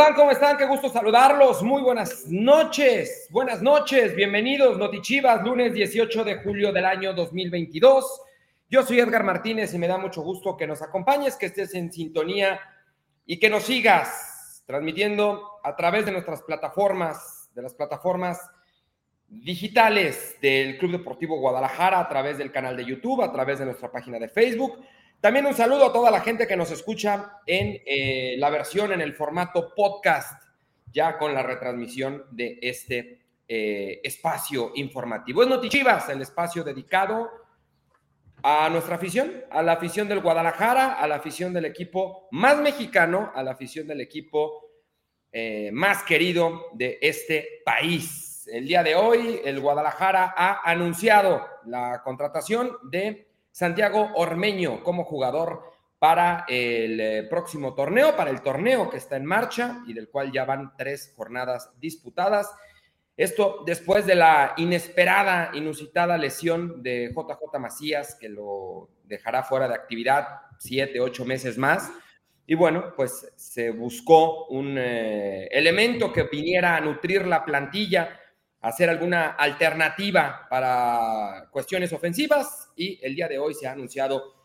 ¿Cómo están? ¿Cómo están? Qué gusto saludarlos. Muy buenas noches. Buenas noches. Bienvenidos, Notichivas, lunes 18 de julio del año 2022. Yo soy Edgar Martínez y me da mucho gusto que nos acompañes, que estés en sintonía y que nos sigas transmitiendo a través de nuestras plataformas, de las plataformas digitales del Club Deportivo Guadalajara, a través del canal de YouTube, a través de nuestra página de Facebook también un saludo a toda la gente que nos escucha en eh, la versión en el formato podcast, ya con la retransmisión de este eh, espacio informativo. Es Notichivas, el espacio dedicado a nuestra afición, a la afición del Guadalajara, a la afición del equipo más mexicano, a la afición del equipo eh, más querido de este país. El día de hoy, el Guadalajara ha anunciado la contratación de Santiago Ormeño como jugador para el eh, próximo torneo, para el torneo que está en marcha y del cual ya van tres jornadas disputadas. Esto después de la inesperada, inusitada lesión de JJ Macías, que lo dejará fuera de actividad siete, ocho meses más. Y bueno, pues se buscó un eh, elemento que viniera a nutrir la plantilla hacer alguna alternativa para cuestiones ofensivas y el día de hoy se ha anunciado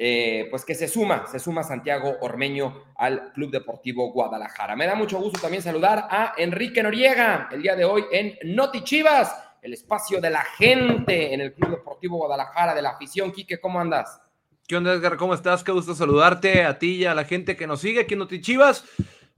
eh, pues que se suma, se suma Santiago Ormeño al Club Deportivo Guadalajara. Me da mucho gusto también saludar a Enrique Noriega el día de hoy en Noti Chivas, el espacio de la gente en el Club Deportivo Guadalajara, de la afición. Quique, ¿cómo andas? ¿Qué onda, Edgar? ¿Cómo estás? Qué gusto saludarte a ti y a la gente que nos sigue aquí en Noti Chivas.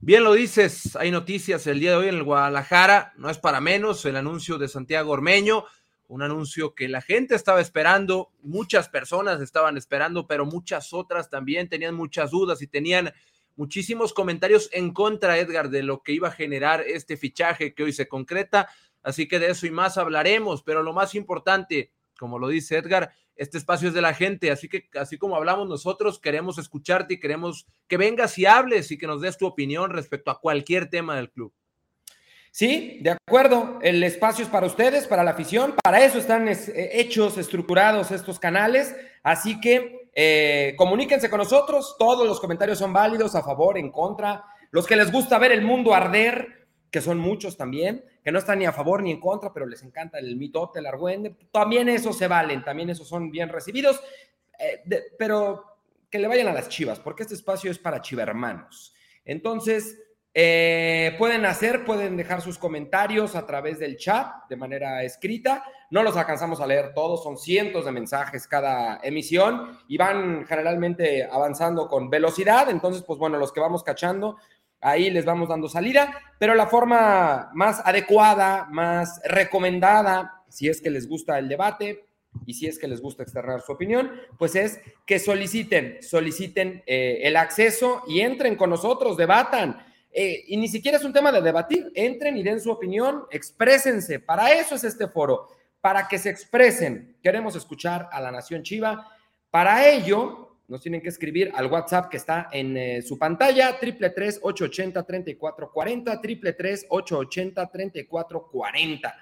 Bien lo dices, hay noticias el día de hoy en el Guadalajara, no es para menos el anuncio de Santiago Ormeño, un anuncio que la gente estaba esperando, muchas personas estaban esperando, pero muchas otras también tenían muchas dudas y tenían muchísimos comentarios en contra, Edgar, de lo que iba a generar este fichaje que hoy se concreta, así que de eso y más hablaremos, pero lo más importante, como lo dice Edgar, este espacio es de la gente, así que así como hablamos nosotros, queremos escucharte y queremos que vengas y hables y que nos des tu opinión respecto a cualquier tema del club. Sí, de acuerdo. El espacio es para ustedes, para la afición. Para eso están eh, hechos, estructurados estos canales. Así que eh, comuníquense con nosotros. Todos los comentarios son válidos, a favor, en contra. Los que les gusta ver el mundo arder, que son muchos también, que no están ni a favor ni en contra, pero les encanta el mitote, el argüende, también esos se valen, también esos son bien recibidos, eh, pero que le vayan a las chivas, porque este espacio es para chivermanos. Entonces, eh, pueden hacer, pueden dejar sus comentarios a través del chat de manera escrita. No los alcanzamos a leer todos, son cientos de mensajes cada emisión y van generalmente avanzando con velocidad. Entonces, pues bueno, los que vamos cachando, ahí les vamos dando salida, pero la forma más adecuada, más recomendada, si es que les gusta el debate y si es que les gusta externar su opinión, pues es que soliciten, soliciten eh, el acceso y entren con nosotros, debatan. Eh, y ni siquiera es un tema de debatir, entren y den su opinión, exprésense. Para eso es este foro, para que se expresen. Queremos escuchar a la Nación Chiva. Para ello, nos tienen que escribir al WhatsApp que está en eh, su pantalla, triple tres ocho ochenta treinta y cuatro cuarenta, triple tres ocho ochenta treinta y cuatro cuarenta.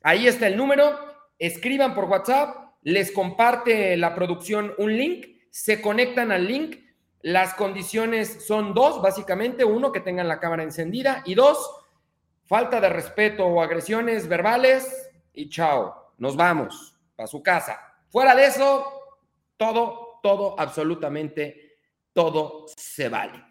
Ahí está el número, escriban por WhatsApp, les comparte la producción un link, se conectan al link. Las condiciones son dos, básicamente, uno, que tengan la cámara encendida y dos, falta de respeto o agresiones verbales y chao, nos vamos a su casa. Fuera de eso, todo todo, absolutamente todo se vale.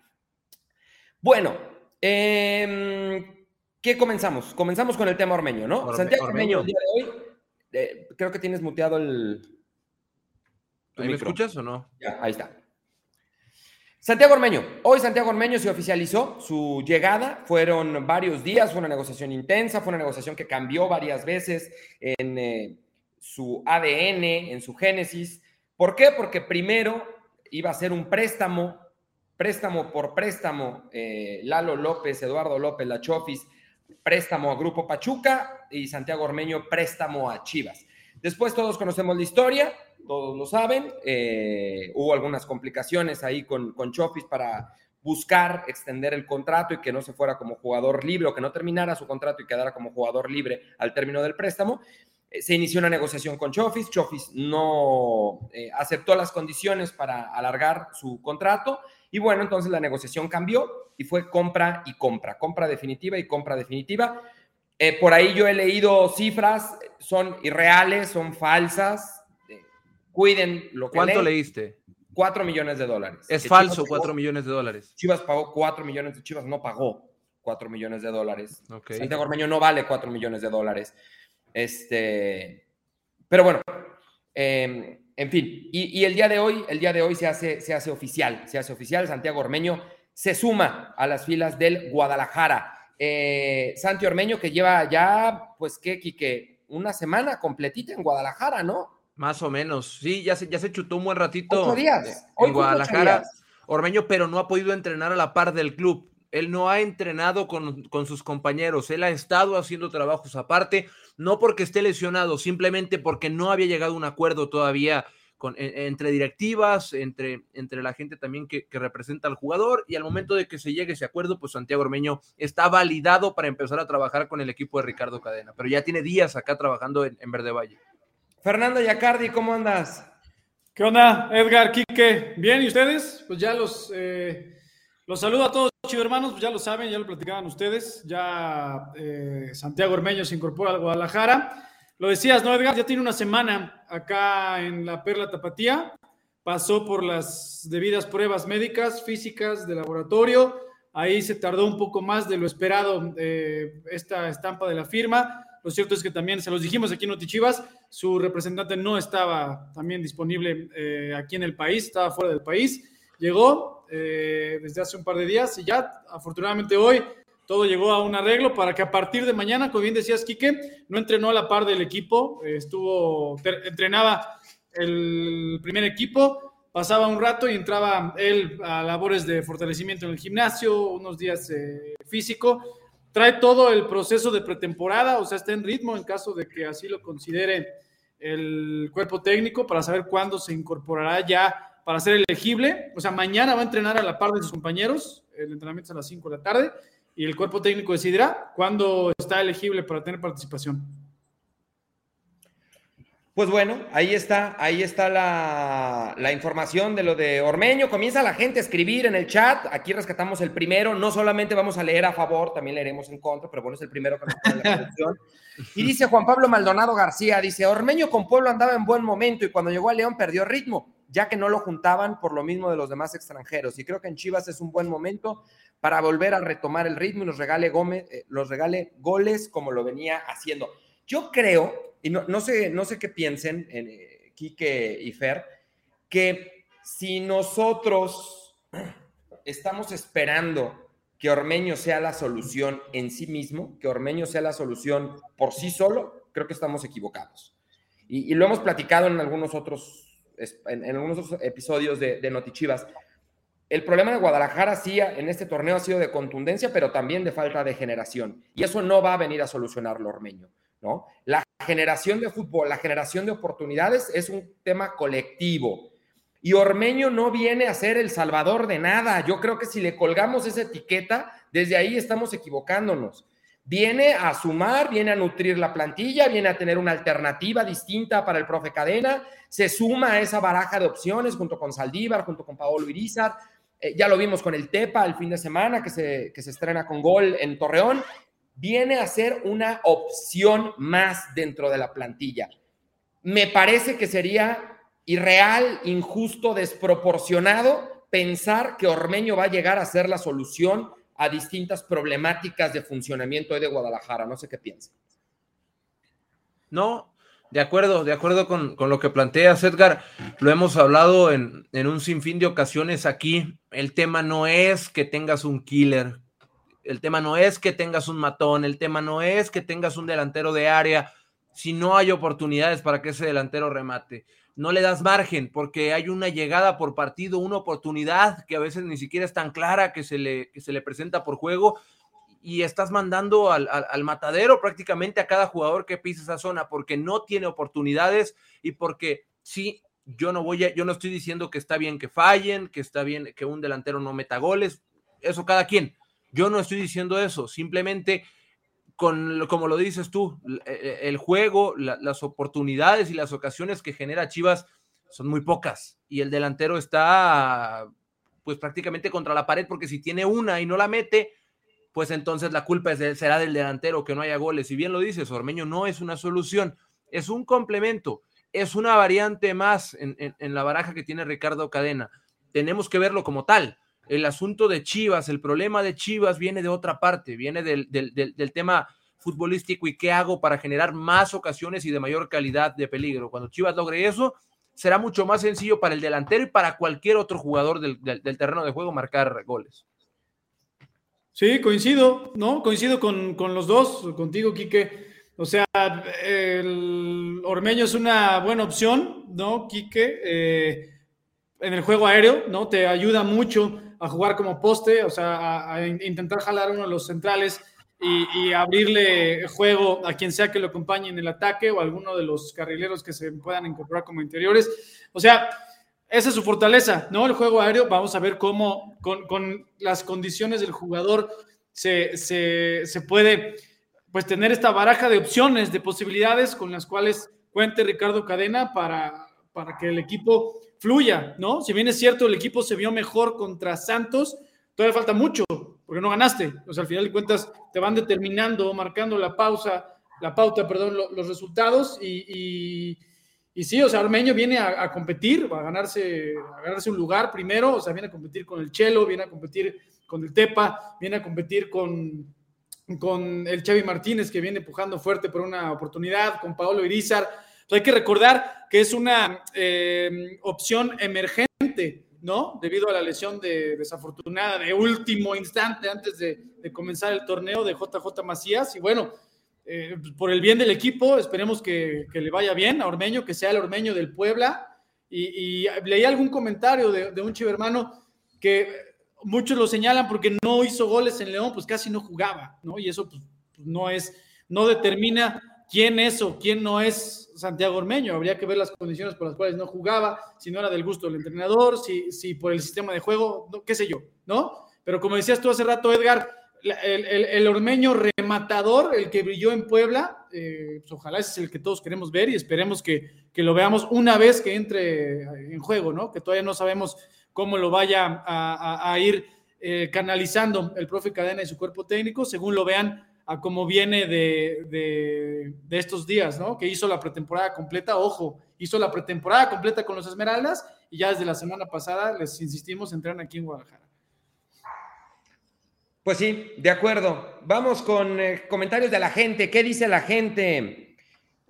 Bueno, eh, ¿qué comenzamos? Comenzamos con el tema ormeño, ¿no? Santiago Ormeño, el día de hoy, eh, creo que tienes muteado el... ¿Me escuchas o no? Ya, ahí está. Santiago Ormeño. Hoy Santiago Ormeño se oficializó su llegada. Fueron varios días, fue una negociación intensa, fue una negociación que cambió varias veces en eh, su ADN, en su génesis. ¿Por qué? Porque primero iba a ser un préstamo, préstamo por préstamo, eh, Lalo López, Eduardo López, La Chofis, préstamo a Grupo Pachuca y Santiago Ormeño, préstamo a Chivas. Después todos conocemos la historia, todos lo saben, eh, hubo algunas complicaciones ahí con, con Chofis para buscar extender el contrato y que no se fuera como jugador libre o que no terminara su contrato y quedara como jugador libre al término del préstamo. Eh, se inició una negociación con Chofis, Chofis no eh, aceptó las condiciones para alargar su contrato y bueno, entonces la negociación cambió y fue compra y compra, compra definitiva y compra definitiva. Eh, por ahí yo he leído cifras, son irreales, son falsas, cuiden lo que ¿Cuánto leíste? 4 millones de dólares. Es falso, 4 millones de dólares. Chivas pagó 4 millones de Chivas, no pagó 4 millones de dólares. Santiago Ormeño no vale 4 millones de dólares. Este, pero bueno, em, en fin, y, el día de hoy, el día de hoy se hace, se hace oficial, se hace oficial, Santiago Ormeño se suma a las filas del Guadalajara. Eh, Santi Ormeño que lleva ya, pues, ¿qué, Quique? Una semana completita en Guadalajara, ¿no? Más o menos, sí, ya se, ya se chutó un buen ratito. Ocho días. en Guadalajara, Ormeño, pero no ha podido entrenar a la par del club. Él no ha entrenado con, con, sus compañeros, él ha estado haciendo trabajos aparte, no porque esté lesionado, simplemente porque no había llegado a un acuerdo todavía con, e, entre directivas, entre, entre la gente también que, representa al jugador, y al momento de que se llegue ese acuerdo, pues Santiago Ormeño está validado para empezar a trabajar con el equipo de Ricardo Cadena, pero ya tiene días acá trabajando en, en Verde Valle. Fernando Yacardi, ¿cómo andas? ¿Qué onda, Edgar, Quique? ¿Bien? ¿Y ustedes? Pues ya los... Eh los saludo a todos, chicos hermanos, pues ya lo saben, ya lo platicaban ustedes. Ya eh, Santiago Ormeño se incorpora al Guadalajara. Lo decías, ¿no, Edgar? Ya tiene una semana acá en la Perla Tapatía. Pasó por las debidas pruebas médicas, físicas, de laboratorio. Ahí se tardó un poco más de lo esperado eh, esta estampa de la firma. Lo cierto es que también se los dijimos aquí en Notichivas, su representante no estaba también disponible eh, aquí en el país, estaba fuera del país. Llegó, eh, desde hace un par de días y ya afortunadamente hoy todo llegó a un arreglo para que a partir de mañana, como bien decías, Quique, no entrenó a la par del equipo, estuvo, entrenaba el primer equipo, pasaba un rato y entraba él a labores de fortalecimiento en el gimnasio, unos días eh, físico. Trae todo el proceso de pretemporada, o sea, está en ritmo en caso de que así lo considere el cuerpo técnico para saber cuándo se incorporará ya para ser elegible. O sea, mañana va a entrenar a la par de sus compañeros. El entrenamiento es a las 5 de la tarde y el cuerpo técnico decidirá cuándo está elegible para tener participación. Pues bueno, ahí está, ahí está la, la, información de lo de Ormeño. Comienza la gente a escribir en el chat. Aquí rescatamos el primero. No solamente vamos a leer a favor, también leeremos en contra, pero bueno, es el primero que nos pone la atención. Y dice Juan Pablo Maldonado García, dice, Ormeño con Pueblo andaba en buen momento y cuando llegó a León perdió ritmo ya que no lo juntaban por lo mismo de los demás extranjeros. Y creo que en Chivas es un buen momento para volver a retomar el ritmo y nos regale, Gómez, eh, los regale goles como lo venía haciendo. Yo creo, y no, sé, no sé qué piensen, en, eh, Quique y Fer, que si nosotros estamos esperando que Ormeño sea la solución en sí mismo, que Ormeño sea la solución por sí solo, creo que estamos equivocados. Y lo hemos platicado en algunos otros en, algunos episodios de, de Notichivas. El problema de Guadalajara sí en este torneo ha sido de contundencia, pero también de falta de generación. Y eso no va a venir a solucionarlo Ormeño, ¿no? La generación de fútbol, la generación de oportunidades es un tema colectivo. Y Ormeño no viene a ser el salvador de nada. Yo creo que si le colgamos esa etiqueta, desde ahí estamos equivocándonos viene a sumar, viene a nutrir la plantilla, viene a tener una alternativa distinta para el profe Cadena, se suma a esa baraja de opciones junto con Saldívar, junto con Paolo Irizar. Eh, ya lo vimos con el Tepa el fin de semana que se, que se estrena con gol en Torreón. Viene a ser una opción más dentro de la plantilla. Me parece que sería irreal, injusto, desproporcionado pensar que Ormeño va a llegar a ser la solución a distintas problemáticas de funcionamiento de Guadalajara. No sé qué piensa. No, de acuerdo, de acuerdo con, lo que planteas, Edgar. Lo hemos hablado en, en, un sinfín de ocasiones aquí. El tema no es que tengas un killer, el tema no es que tengas un matón, el tema no es que tengas un delantero de área. Si no hay oportunidades para que ese delantero remate, no le das margen porque hay una llegada por partido, una oportunidad que a veces ni siquiera es tan clara que se le, se le presenta por juego y estás mandando al, matadero prácticamente a cada jugador que pisa esa zona porque no tiene oportunidades y porque sí, yo no voy a, yo no estoy diciendo que está bien que fallen, que está bien que un delantero no meta goles, eso cada quien. Yo no estoy diciendo eso, simplemente con, como lo dices tú, e, e, el juego, las oportunidades y las ocasiones que genera Chivas son muy pocas y el delantero está pues prácticamente contra la pared porque si tiene una y no la mete, pues entonces la culpa será del delantero que no haya goles. Y bien lo dices, Ormeño no es una solución, es un complemento, es una variante más en, en la baraja que tiene Ricardo Cadena. Tenemos que verlo como tal el asunto de Chivas, el problema de Chivas viene de otra parte, viene del, tema futbolístico y qué hago para generar más ocasiones y de mayor calidad de peligro. Cuando Chivas logre eso, será mucho más sencillo para el delantero y para cualquier otro jugador del, terreno de juego marcar goles. Sí, coincido, ¿no? Coincido con, los dos, contigo, Quique. O sea, el Ormeño es una buena opción, ¿no, Quique? Eh, en el juego aéreo, ¿no? Te ayuda mucho a jugar como poste, o sea, a, intentar jalar uno de los centrales y, abrirle juego a quien sea que lo acompañe en el ataque o a alguno de los carrileros que se puedan incorporar como interiores. O sea, esa es su fortaleza, ¿no? El juego aéreo, vamos a ver cómo con, las condiciones del jugador se, se, puede pues tener esta baraja de opciones, de posibilidades con las cuales cuente Ricardo Cadena para, para que el equipo fluya, ¿no? Si bien es cierto, el equipo se vio mejor contra Santos, todavía falta mucho, porque no ganaste. O sea, al final de cuentas te van determinando, marcando la pausa, la pauta, perdón, los resultados y, y, sí, o sea, Armeño viene a, competir, a ganarse, a ganarse un lugar primero, o sea, viene a competir con el Chelo, viene a competir con el Tepa, viene a competir con, con el Xavi Martínez, que viene empujando fuerte por una oportunidad, con Paolo Irizar hay que recordar que es una eh, opción emergente, ¿no? Debido a la lesión de, desafortunada de último instante antes de, comenzar el torneo de JJ Macías. Y bueno, eh, por el bien del equipo, esperemos que, le vaya bien a Ormeño, que sea el Ormeño del Puebla. Y, leí algún comentario de, un chivermano que muchos lo señalan porque no hizo goles en León, pues casi no jugaba, ¿no? Y eso pues, no es, no determina quién es o quién no es Santiago Ormeño. Habría que ver las condiciones por las cuales no jugaba, si no era del gusto del entrenador, si, si por el sistema de juego, qué sé yo, ¿no? Pero como decías tú hace rato, Edgar, el, Ormeño rematador, el que brilló en Puebla, eh, pues ojalá ese es el que todos queremos ver y esperemos que, lo veamos una vez que entre en juego, ¿no? Que todavía no sabemos cómo lo vaya a, ir eh, canalizando el profe Cadena y su cuerpo técnico, según lo vean a cómo viene de, estos días, ¿no? Que hizo la pretemporada completa, ojo, hizo la pretemporada completa con los Esmeraldas y ya desde la semana pasada les insistimos, entrar aquí en Guadalajara. Pues sí, de acuerdo. Vamos con eh, comentarios de la gente. ¿Qué dice la gente?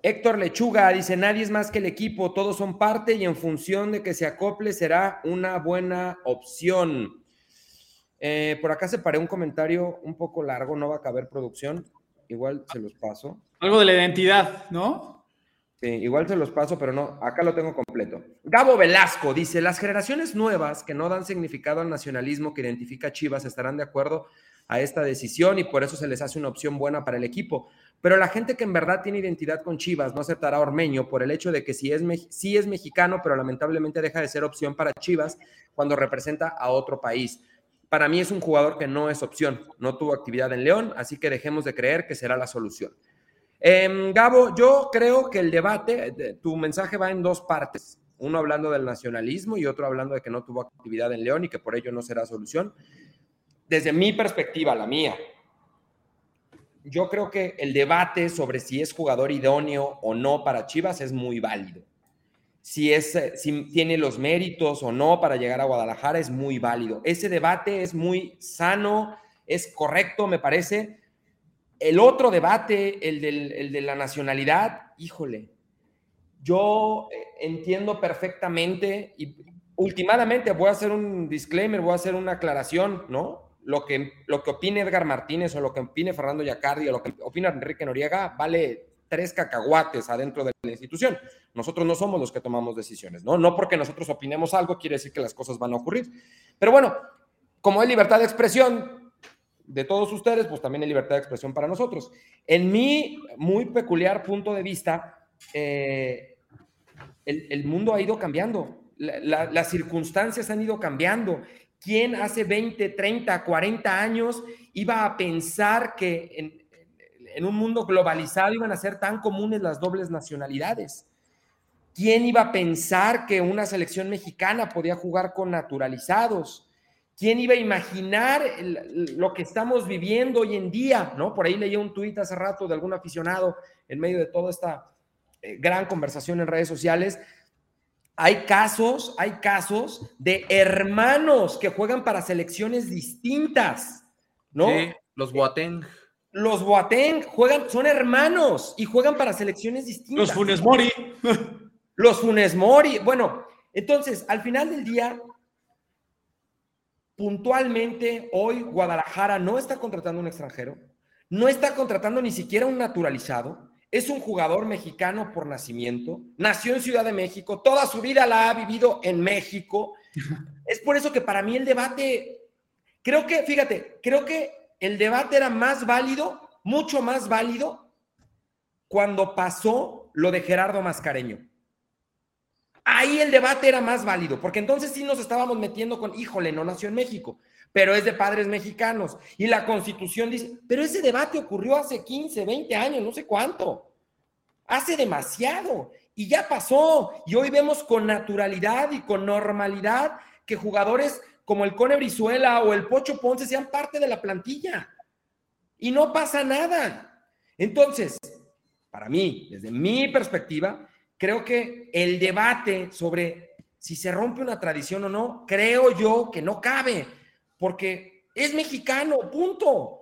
Héctor Lechuga dice, nadie es más que el equipo, todos son parte y en función de que se acople será una buena opción. Eh, por acá separé un comentario un poco largo, no va a caber producción. Igual se los paso. Algo de la identidad, ¿no? Sí, igual se los paso, pero no, acá lo tengo completo. Gabo Velasco dice, las generaciones nuevas que no dan significado al nacionalismo que identifica a Chivas estarán de acuerdo a esta decisión y por eso se les hace una opción buena para el equipo. Pero la gente que en verdad tiene identidad con Chivas no aceptará a Ormeño por el hecho de que sí es, sí es mexicano, pero lamentablemente deja de ser opción para Chivas cuando representa a otro país. Para mí es un jugador que no es opción, no tuvo actividad en León, así que dejemos de creer que será la solución. Em, Gabo, yo creo que el debate, tu mensaje va en dos partes, uno hablando del nacionalismo y otro hablando de que no tuvo actividad en León y que por ello no será solución. Desde mi perspectiva, la mía, yo creo que el debate sobre si es jugador idóneo o no para Chivas es muy válido si, es, eh, si tiene los méritos o no para llegar a Guadalajara es muy válido. Ese debate es muy sano, es correcto, me parece. El otro debate, el, el de la nacionalidad, híjole, yo eh, entiendo perfectamente y últimamente voy a hacer un disclaimer, voy a hacer una aclaración, ¿no? Lo que, lo que opine Edgar Martínez o lo que opine Fernando Yacardi o lo que opina Enrique Noriega vale tres cacahuates adentro de la institución. Nosotros no somos los que tomamos decisiones, ¿no? No porque nosotros opinemos algo quiere decir que las cosas van a ocurrir. Pero bueno, como hay libertad de expresión de todos ustedes, pues también hay libertad de expresión para nosotros. En mi muy peculiar punto de vista, eh, el, mundo ha ido cambiando, las circunstancias han ido cambiando. ¿Quién hace 20, 30, 40 años iba a pensar que en un mundo globalizado iban a ser tan comunes las dobles nacionalidades. ¿Quién iba a pensar que una selección mexicana podía jugar con naturalizados? ¿Quién iba a imaginar lo que estamos viviendo hoy en día? ¿no? Por ahí leí un tuit hace rato de algún aficionado en medio de toda esta eh, gran conversación en redes sociales. Hay casos, hay casos de hermanos que juegan para selecciones distintas, ¿no? Sí, los Boateng. Los Boateng juegan, son hermanos y juegan para selecciones distintas. Los Funes Mori. Los Funes Mori. Bueno, entonces, al final del día, puntualmente hoy Guadalajara no está contratando un extranjero, no está contratando ni siquiera un naturalizado, es un jugador mexicano por nacimiento, nació en Ciudad de México, toda su vida la ha vivido en México. Es por eso que para mí el debate, creo que, fíjate, creo que el debate era más válido, mucho más válido, cuando pasó lo de Gerardo Mascareño. Ahí el debate era más válido, porque entonces sí nos estábamos metiendo con, híjole, no nació en México, pero es de padres mexicanos. Y la constitución dice, pero ese debate ocurrió hace 15, 20 años, no sé cuánto. Hace demasiado. Y ya pasó. Y hoy vemos con naturalidad y con normalidad que jugadores como el Cone Brizuela o el Pocho Ponce sean parte de la plantilla. Y no pasa nada. Entonces, para mí, desde mi perspectiva, creo que el debate sobre si se rompe una tradición o no, creo yo que no cabe, porque es mexicano, punto.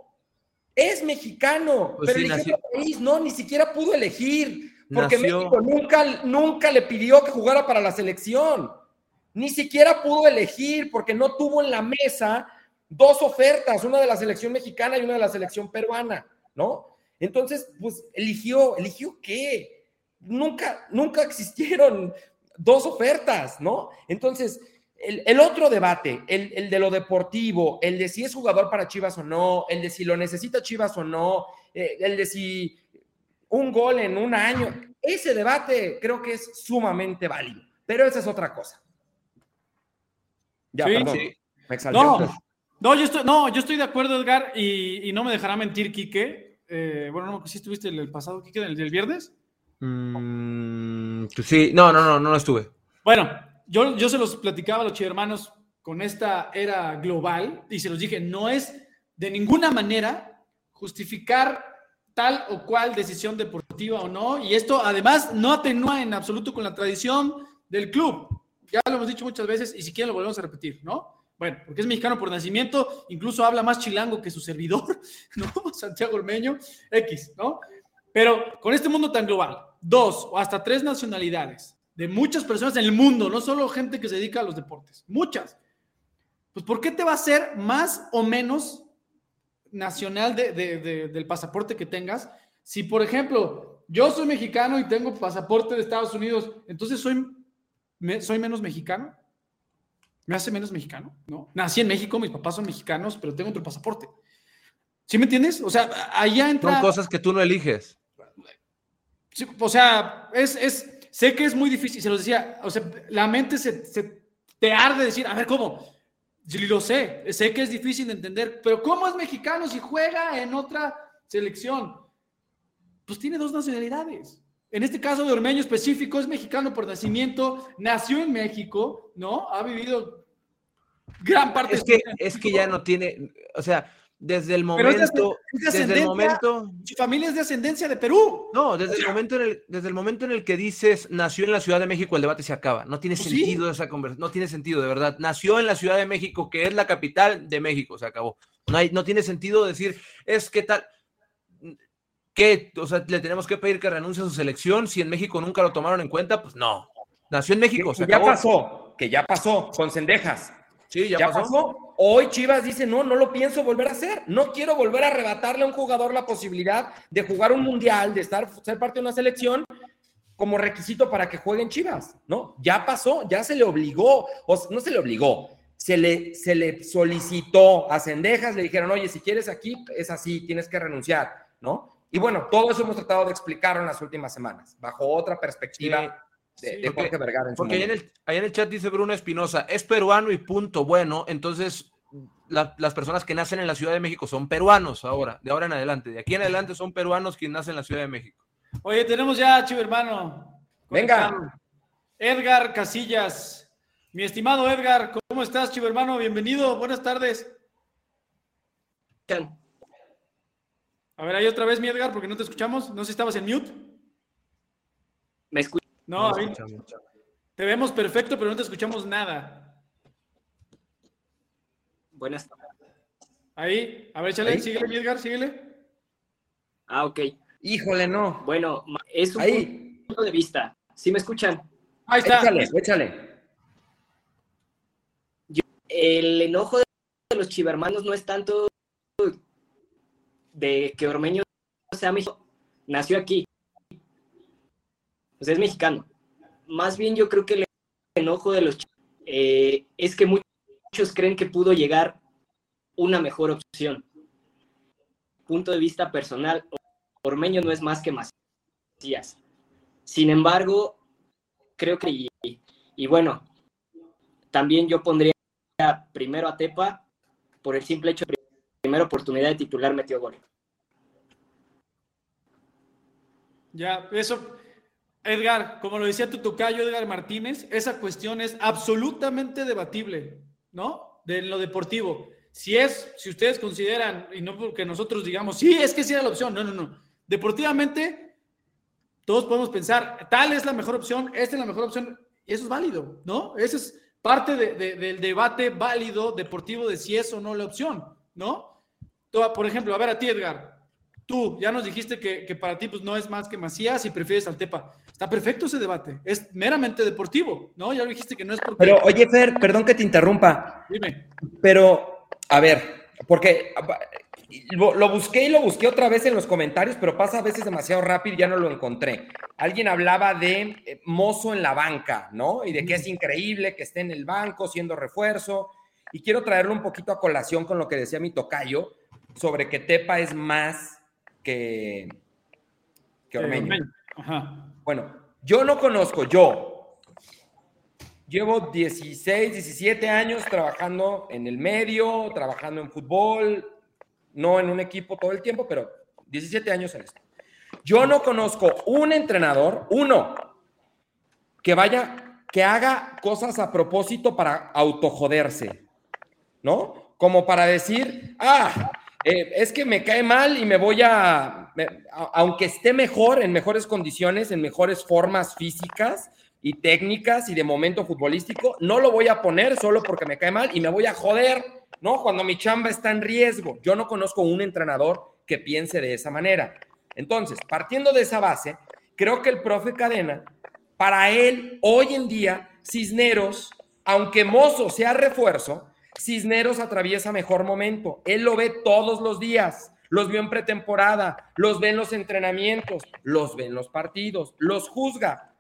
Es mexicano, pues pero eligió país, no, ni siquiera pudo elegir, porque México nunca, nunca le pidió que jugara para la selección. Ni siquiera pudo elegir porque no tuvo en la mesa dos ofertas, una de la selección mexicana y una de la selección peruana, ¿no? Entonces, pues eligió, ¿eligió qué? nunca, nunca existieron dos ofertas, ¿no? Entonces, el, otro debate, el, de lo deportivo, el de si es jugador para Chivas o no, el de si lo necesita Chivas o no, eh, el de si un gol en un año, ese debate creo que es sumamente válido, pero esa es otra cosa. Ya, perdón, me no, no, yo estoy, no, yo estoy de acuerdo, Edgar, y, no me dejará mentir, Quique. Eh, bueno, no, si estuviste el, pasado, Quique, el del viernes. Mm, pues sí, no, no, no, no estuve. Bueno, yo, yo se los platicaba a los hermanos con esta era global y se los dije, no es de ninguna manera justificar tal o cual decisión deportiva o no, y esto además no atenúa en absoluto con la tradición del club. Ya lo hemos dicho muchas veces y si quieren lo volvemos a repetir, ¿no? Bueno, porque es mexicano por nacimiento, incluso habla más chilango que su servidor, ¿no? Santiago Ormeño, X, ¿no? Pero con este mundo tan global, dos o hasta tres nacionalidades de muchas personas en el mundo, no solo gente que se dedica a los deportes, muchas. Pues ¿por qué te va a ser más o menos nacional del pasaporte que tengas? Si, por ejemplo, yo soy mexicano y tengo pasaporte de Estados Unidos, entonces soy, soy menos mexicano. ¿Me hace menos mexicano? No. Nací en México, mis papás son mexicanos, pero tengo otro pasaporte. ¿Sí me entiendes? O sea, allá entra... Son cosas que tú no eliges o sea, es, es, sé que es muy difícil, se los decía, o sea, la mente se, se te arde decir, a ver, ¿cómo? Yo lo sé, sé que es difícil de entender, pero ¿cómo es mexicano si juega en otra selección? Pues tiene dos nacionalidades. En este caso de Ormeño específico, es mexicano por nacimiento, nació en México, ¿no? Ha vivido gran parte es que, Es que ya no tiene, o sea, desde el momento, desde el momento, su familia es de ascendencia de Perú. No, desde el momento en el, desde el momento en el que dices nació en la Ciudad de México, el debate se acaba. No tiene pues sentido esa conversación, no tiene sentido de verdad. Nació en la Ciudad de México, que es la capital de México, se acabó. No hay, no tiene sentido decir es que tal, que, o sea, le tenemos que pedir que renuncie a su selección si en México nunca lo tomaron en cuenta, pues no. Nació en México, que, ya pasó, que ya pasó con Cendejas. Sí, ya, pasó? Hoy Chivas dice, no, no lo pienso volver a hacer. No quiero volver a arrebatarle a un jugador la posibilidad de jugar un mundial, de estar, ser parte de una selección como requisito para que jueguen Chivas, ¿no? Ya pasó, ya se le obligó, o no se le obligó, se le, se le solicitó a Cendejas, le dijeron, oye, si quieres aquí, es así, tienes que renunciar, ¿no? Y bueno, todo eso hemos tratado de explicarlo en las últimas semanas, bajo otra perspectiva de, porque, Vergara. En porque ahí en, el, en, el, chat dice Bruno Espinosa, es peruano y punto. Bueno, entonces las personas que nacen en la Ciudad de México son peruanos ahora, de ahora en adelante. De aquí en adelante son peruanos quienes nacen en la Ciudad de México. Oye, tenemos ya, chivo hermano. Venga. Edgar Casillas. Mi estimado Edgar, ¿cómo estás, chivo hermano? Bienvenido, buenas tardes. A ver, ahí otra vez, mi Edgar, porque no te escuchamos. No sé si estabas en mute. ¿Me escuchas? No, ahí, te vemos perfecto, pero no te escuchamos nada. Buenas tardes. Ahí, a ver, échale, síguele, mi Edgar, síguele. Ah, ok. Híjole, no. Bueno, es un punto de vista. ¿Sí me escuchan? Ahí está. Échale, échale. el enojo de los chivermanos no es tanto de que Ormeño sea mexicano, nació aquí. Pues es mexicano. Más bien yo creo que el enojo de los eh, es que muchos creen que pudo llegar una mejor opción. Punto de vista personal, Ormeño no es más que Macías. Sin embargo, creo que, y, bueno, también yo pondría primero a Tepa por el simple hecho de primera oportunidad de titular metió gol. Ya, eso, Edgar, como lo decía tu tocayo Edgar Martínez, esa cuestión es absolutamente debatible, ¿no? De lo deportivo. Si es, si ustedes consideran, y no porque nosotros digamos, sí, es que sí era la opción, no, no, no. Deportivamente, todos podemos pensar, tal es la mejor opción, esta es la mejor opción, y eso es válido, ¿no? Eso es parte del debate válido deportivo de si es o no la opción, ¿no? Por ejemplo, a ver a ti, Edgar, tú ya nos dijiste que, para ti pues, no es más que Macías y prefieres al Tepa. Está perfecto ese debate, es meramente deportivo, ¿no? Ya lo dijiste que no es porque... Pero, oye, Fer, perdón que te interrumpa. Dime. Pero, a ver, porque lo, busqué y lo busqué otra vez en los comentarios, pero pasa a veces demasiado rápido y ya no lo encontré. Alguien hablaba de eh, mozo en la banca, ¿no? Y de que es increíble que esté en el banco siendo refuerzo. Y quiero traerlo un poquito a colación con lo que decía mi tocayo sobre que Tepa es más que, que Ormeño. Bueno, yo no conozco, yo llevo 16, 17 años trabajando en el medio, trabajando en fútbol, no en un equipo todo el tiempo, pero 17 años en esto. Yo no conozco un entrenador, uno, que vaya, que haga cosas a propósito para autojoderse, ¿no? Como para decir, ah, eh, es que me cae mal y me voy a, aunque esté mejor, en mejores condiciones, en mejores formas físicas y técnicas y de momento futbolístico, no lo voy a poner solo porque me cae mal y me voy a joder ¿no? Cuando mi chamba está en riesgo. Yo no conozco un entrenador que piense de esa manera. Entonces, partiendo de esa base, creo que el profe Cadena, para él, hoy en día, Cisneros, aunque Mozo sea refuerzo, Cisneros atraviesa mejor momento. Él lo ve todos los días. Los vio en pretemporada, los ve en los entrenamientos, los ve en los partidos, los juzga.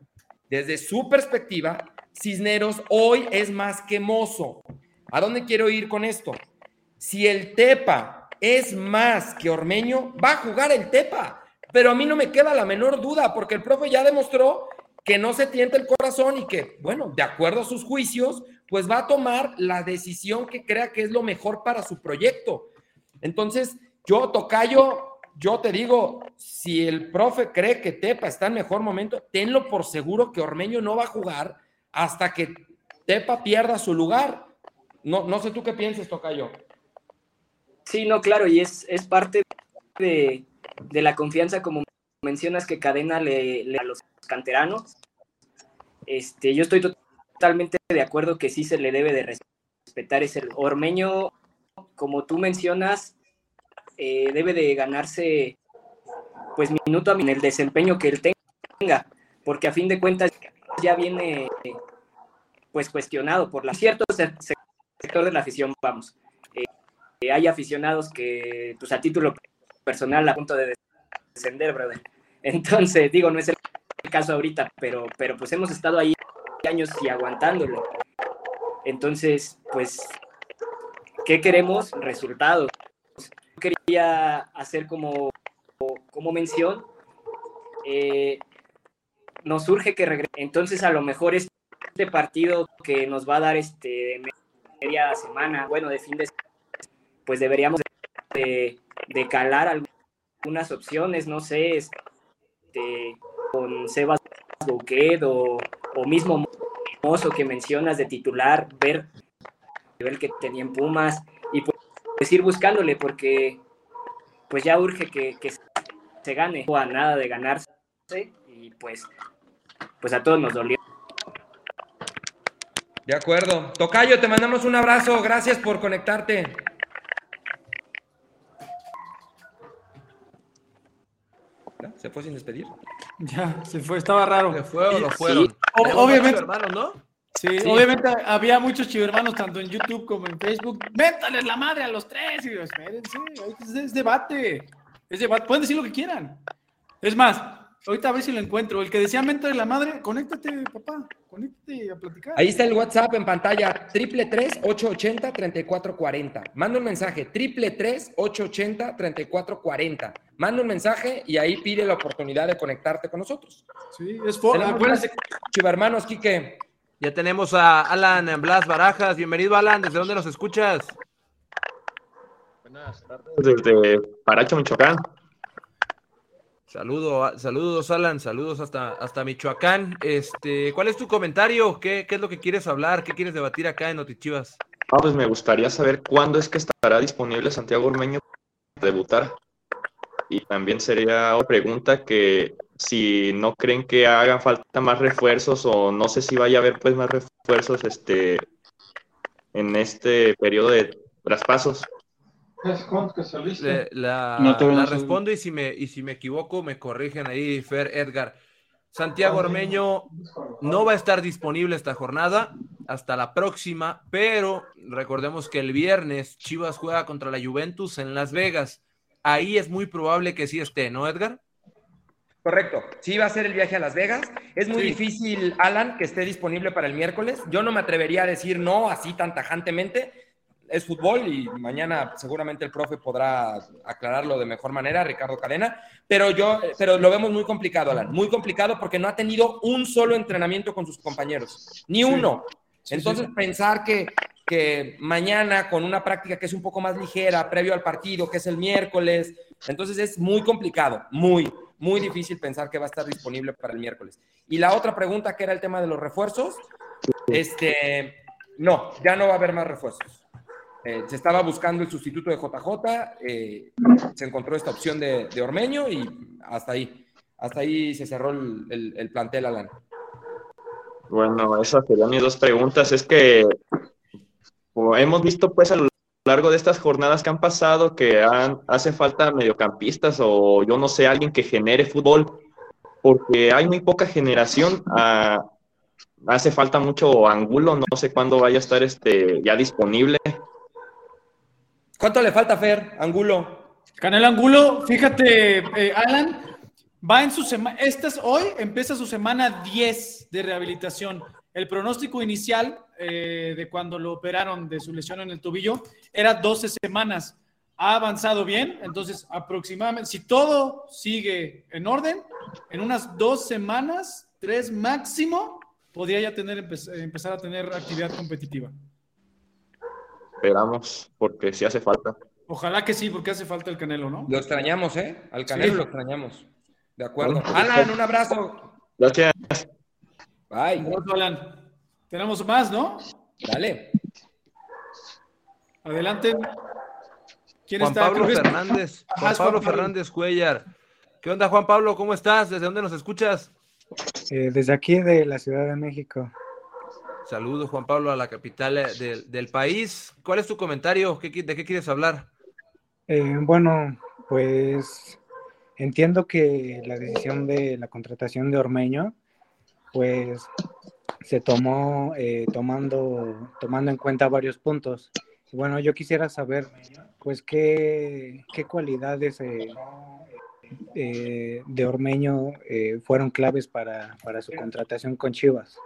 Desde su perspectiva, Cisneros hoy es más que Mozo. ¿A dónde quiero ir con esto? Si el Tepa es más que Ormeño, va a jugar el Tepa. Pero a mí no me queda la menor duda, porque el profe ya demostró que no se tienta el corazón y que, bueno, de acuerdo a sus juicios, pues va a tomar la decisión que crea que es lo mejor para su proyecto. Entonces, yo, Tocayo, yo te digo, si el profe cree que Tepa está en mejor momento, tenlo por seguro que Ormeño no va a jugar hasta que Tepa pierda su lugar. No, no sé tú qué piensas, Tocayo. Sí, no, claro, y es, es parte de, la confianza, como mencionas, que Cadena le, le, a los canteranos. Este, yo estoy totalmente de acuerdo que sí se le debe de respetar ese Ormeño, como tú mencionas, eh, debe de ganarse pues minuto a minuto en el desempeño que él tenga, porque a fin de cuentas ya viene pues cuestionado por la cierto sector de la afición, vamos. Eh, hay aficionados que, pues a título personal, a punto de descender, brother. Entonces, digo, no es el caso ahorita, pero, pero pues hemos estado ahí años y aguantándolo. Entonces, pues, ¿qué queremos? Resultados. Quería hacer como, como mención, eh, nos surge que regrese. Entonces, a lo mejor este partido que nos va a dar este media semana, bueno, de fin de semana, pues deberíamos de, de calar algunas opciones, no sé, este, con Sebas Bouquet o, o mismo Mozo que mencionas de titular, ver el nivel que tenía en Pumas y pues, ir buscándole porque pues ya urge que, que se gane, o a nada de ganarse y pues, pues a todos nos dolió. De acuerdo. Tocayo, te mandamos un abrazo. Gracias por conectarte. ¿Se fue sin despedir? Ya, se fue, estaba raro. ¿Se fue o lo fueron? Sí, obviamente. Hermanos, ¿no? Sí, sí, obviamente había muchos hermanos tanto en YouTube como en Facebook. Métales la madre a los tres. Y yo, espérense, es debate. Es debate. Pueden decir lo que quieran. Es más, Ahorita a ver si lo encuentro. El que decía mente de la madre, conéctate, papá. Conéctate a platicar. Ahí está el WhatsApp en pantalla, triple tres ocho ochenta treinta y cuatro cuarenta. Manda un mensaje, triple tres ocho ochenta treinta y cuatro cuarenta. Manda un mensaje y ahí pide la oportunidad de conectarte con nosotros. Sí, es forma. Acuérdense, hermanos, Quique. Ya tenemos a Alan Blas Barajas. Bienvenido, Alan. ¿Desde dónde nos escuchas? Buenas tardes, desde Paracho, Michoacán. Saludos, saludos Alan, saludos hasta, hasta Michoacán. Este, ¿Cuál es tu comentario? ¿Qué, ¿Qué, es lo que quieres hablar? ¿Qué quieres debatir acá en Notichivas? Ah, pues me gustaría saber cuándo es que estará disponible Santiago Ormeño para debutar. Y también sería otra pregunta que si no creen que hagan falta más refuerzos o no sé si vaya a haber pues más refuerzos este, en este periodo de traspasos la, respondo y si, me, y si me equivoco me corrigen ahí, Fer Edgar. Santiago Ormeño no va a estar disponible esta jornada hasta la próxima, pero recordemos que el viernes Chivas juega contra la Juventus en Las Vegas. Ahí es muy probable que sí esté, ¿no, Edgar? Correcto, sí va a ser el viaje a Las Vegas. Es muy difícil, Alan, que esté disponible para el miércoles. Yo no me atrevería a decir no así tan tajantemente es fútbol y mañana seguramente el profe podrá aclararlo de mejor manera, Ricardo Cadena, pero yo, pero lo vemos muy complicado, Alan, muy complicado porque no ha tenido un solo entrenamiento con sus compañeros, ni uno. Entonces pensar que, que mañana con una práctica que es un poco más ligera, previo al partido, que es el miércoles, entonces es muy complicado, muy, muy difícil pensar que va a estar disponible para el miércoles. Y la otra pregunta que era el tema de los refuerzos, este, no, ya no va a haber más refuerzos. Eh, se estaba buscando el sustituto de JJ, eh, se encontró esta opción de, Ormeño y hasta ahí, hasta ahí se cerró el, plantel, Alan. Bueno, esas serían mis dos preguntas. Es que hemos visto pues a lo largo de estas jornadas que han pasado que han, hace falta mediocampistas o yo no sé, alguien que genere fútbol, porque hay muy poca generación. Hace falta mucho ángulo, no sé cuándo vaya a estar este, ya disponible. ¿Cuánto le falta, Fer? Angulo. Canel Angulo, fíjate, eh, Alan, va en su semana, esta es hoy, empieza su semana 10 de rehabilitación. El pronóstico inicial eh, de cuando lo operaron de su lesión en el tobillo era 12 semanas. Ha avanzado bien, entonces aproximadamente, si todo sigue en orden, en unas dos semanas, tres máximo, podría ya tener, empezar a tener actividad competitiva esperamos, porque sí hace falta. Ojalá que sí, porque hace falta el Canelo, ¿no? Lo extrañamos, ¿eh? Al Canelo lo extrañamos. De acuerdo. Alan, un abrazo. Gracias. Bye. Alan. Tenemos más, ¿no? Dale. Adelante. ¿Quién Juan Pablo Fernández. Juan Pablo Fernández Cuellar. ¿Qué onda, Juan Pablo? ¿Cómo estás? ¿Desde dónde nos escuchas? Eh, desde aquí, de la Ciudad de México. Saludos, Juan Pablo, a la capital eh, del país. ¿Cuál es tu comentario? ¿De qué quieres hablar? Eh, bueno, pues entiendo que la decisión de la contratación de Ormeño, pues se tomó eh, tomando, tomando en cuenta varios puntos. Bueno, yo quisiera saber, pues, qué, qué cualidades de Ormeño fueron claves para, para su contratación con Chivas.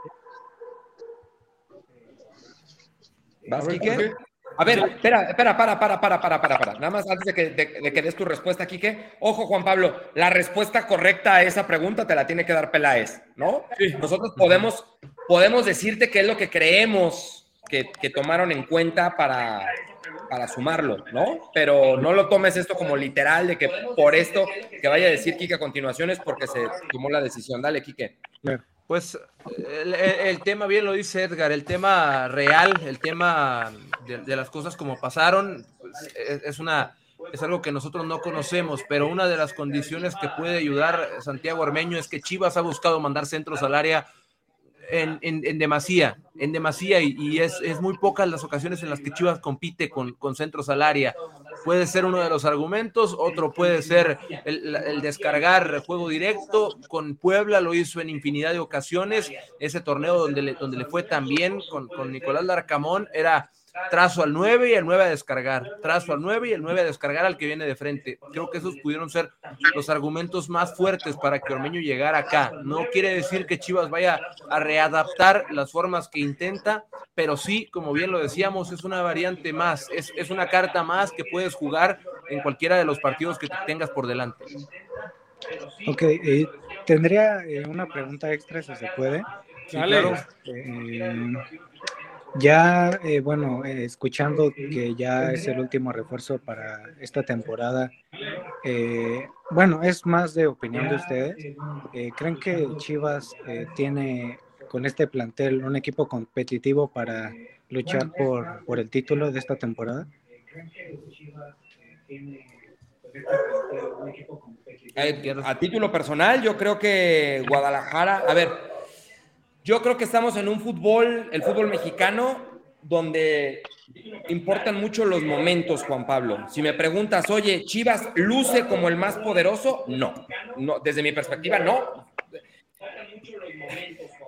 A ver, espera, espera, para, para, para, para, para, para. Nada más antes de que, de, que des tu respuesta, Quique. Ojo, Juan Pablo, la respuesta correcta a esa pregunta te la tiene que dar Peláez, ¿no? Nosotros podemos, podemos decirte qué es lo que creemos que, que tomaron en cuenta para, para sumarlo, ¿no? Pero no lo tomes esto como literal de que por esto que vaya a decir Quique a continuación es porque se tomó la decisión. Dale, Quique. Pues el, tema, bien lo dice Edgar, el tema real, el tema de, de las cosas como pasaron, pues, es, es, una, es algo que nosotros no conocemos, pero una de las condiciones que puede ayudar Santiago Armeño es que Chivas ha buscado mandar centros al área en, en, en demasía, en demasía, y, y es, es, muy pocas las ocasiones en las que Chivas compite con, con, centros al área. Puede ser uno de los argumentos, otro puede ser el, descargar juego directo. Con Puebla lo hizo en infinidad de ocasiones. Ese torneo donde le, donde le fue tan bien con, con Nicolás Larcamón era trazo al 9 y el 9 a descargar, trazo al 9 y el 9 a descargar al que viene de frente. Creo que esos pudieron ser los argumentos más fuertes para que Ormeño llegara acá. No quiere decir que Chivas vaya a readaptar las formas que intenta, pero sí, como bien lo decíamos, es una variante más, es, es una carta más que puedes jugar en cualquiera de los partidos que tengas por delante. Ok, eh, tendría eh, una pregunta extra, si se puede. Sí, claro. Eh, ya, eh, bueno, eh, escuchando que ya es el último refuerzo para esta temporada, eh, bueno, es más de opinión de ustedes. Eh, ¿Creen que Chivas eh, tiene con este plantel un equipo competitivo para luchar por, por el título de esta temporada? A título personal, yo creo que Guadalajara, a ver, yo creo que estamos en un fútbol, el fútbol mexicano, donde importan mucho los momentos, Juan Pablo. Si me preguntas, oye, Chivas luce como el más poderoso, no. no desde mi perspectiva, no.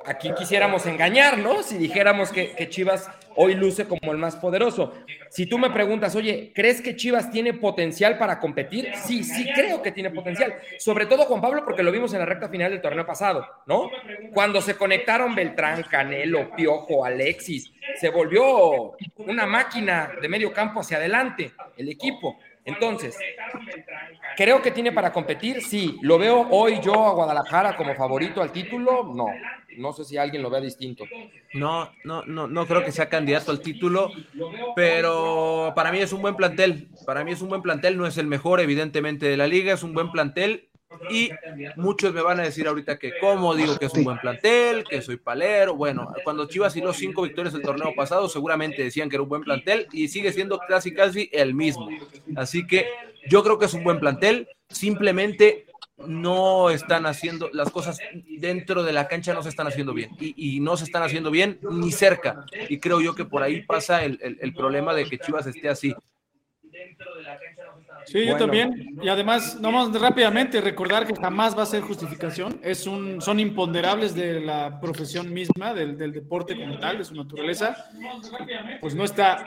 Aquí quisiéramos engañar, ¿no? Si dijéramos que, que, Chivas hoy luce como el más poderoso. Si tú me preguntas, oye, ¿crees que Chivas tiene potencial para competir? Sí, sí creo que tiene potencial. Sobre todo, Juan Pablo, porque lo vimos en la recta final del torneo pasado, ¿no? Cuando se conectaron Beltrán, Canelo, Piojo, Alexis, se volvió una máquina de medio campo hacia adelante el equipo. Entonces, ¿creo que tiene para competir? Sí. ¿Lo veo hoy yo a Guadalajara como favorito al título? No. No sé si alguien lo vea distinto. No, no, no, no creo que sea candidato al título, pero para mí es un buen plantel. Para mí es un buen plantel, no es el mejor, evidentemente, de la liga, es un buen plantel. Y muchos me van a decir ahorita que cómo digo que es un buen plantel, que soy palero. Bueno, cuando Chivas hizo cinco victorias el torneo pasado, seguramente decían que era un buen plantel y sigue siendo casi casi el mismo. Así que yo creo que es un buen plantel. Simplemente no están haciendo las cosas dentro de la cancha no se están haciendo bien y, no se están haciendo bien ni cerca y creo yo que por ahí pasa el, el, el problema de que Chivas esté así Sí, yo también. Y además, nomás rápidamente recordar que jamás va a ser justificación. Es un, son imponderables de la profesión misma, del, del, deporte como tal, de su naturaleza. Pues no está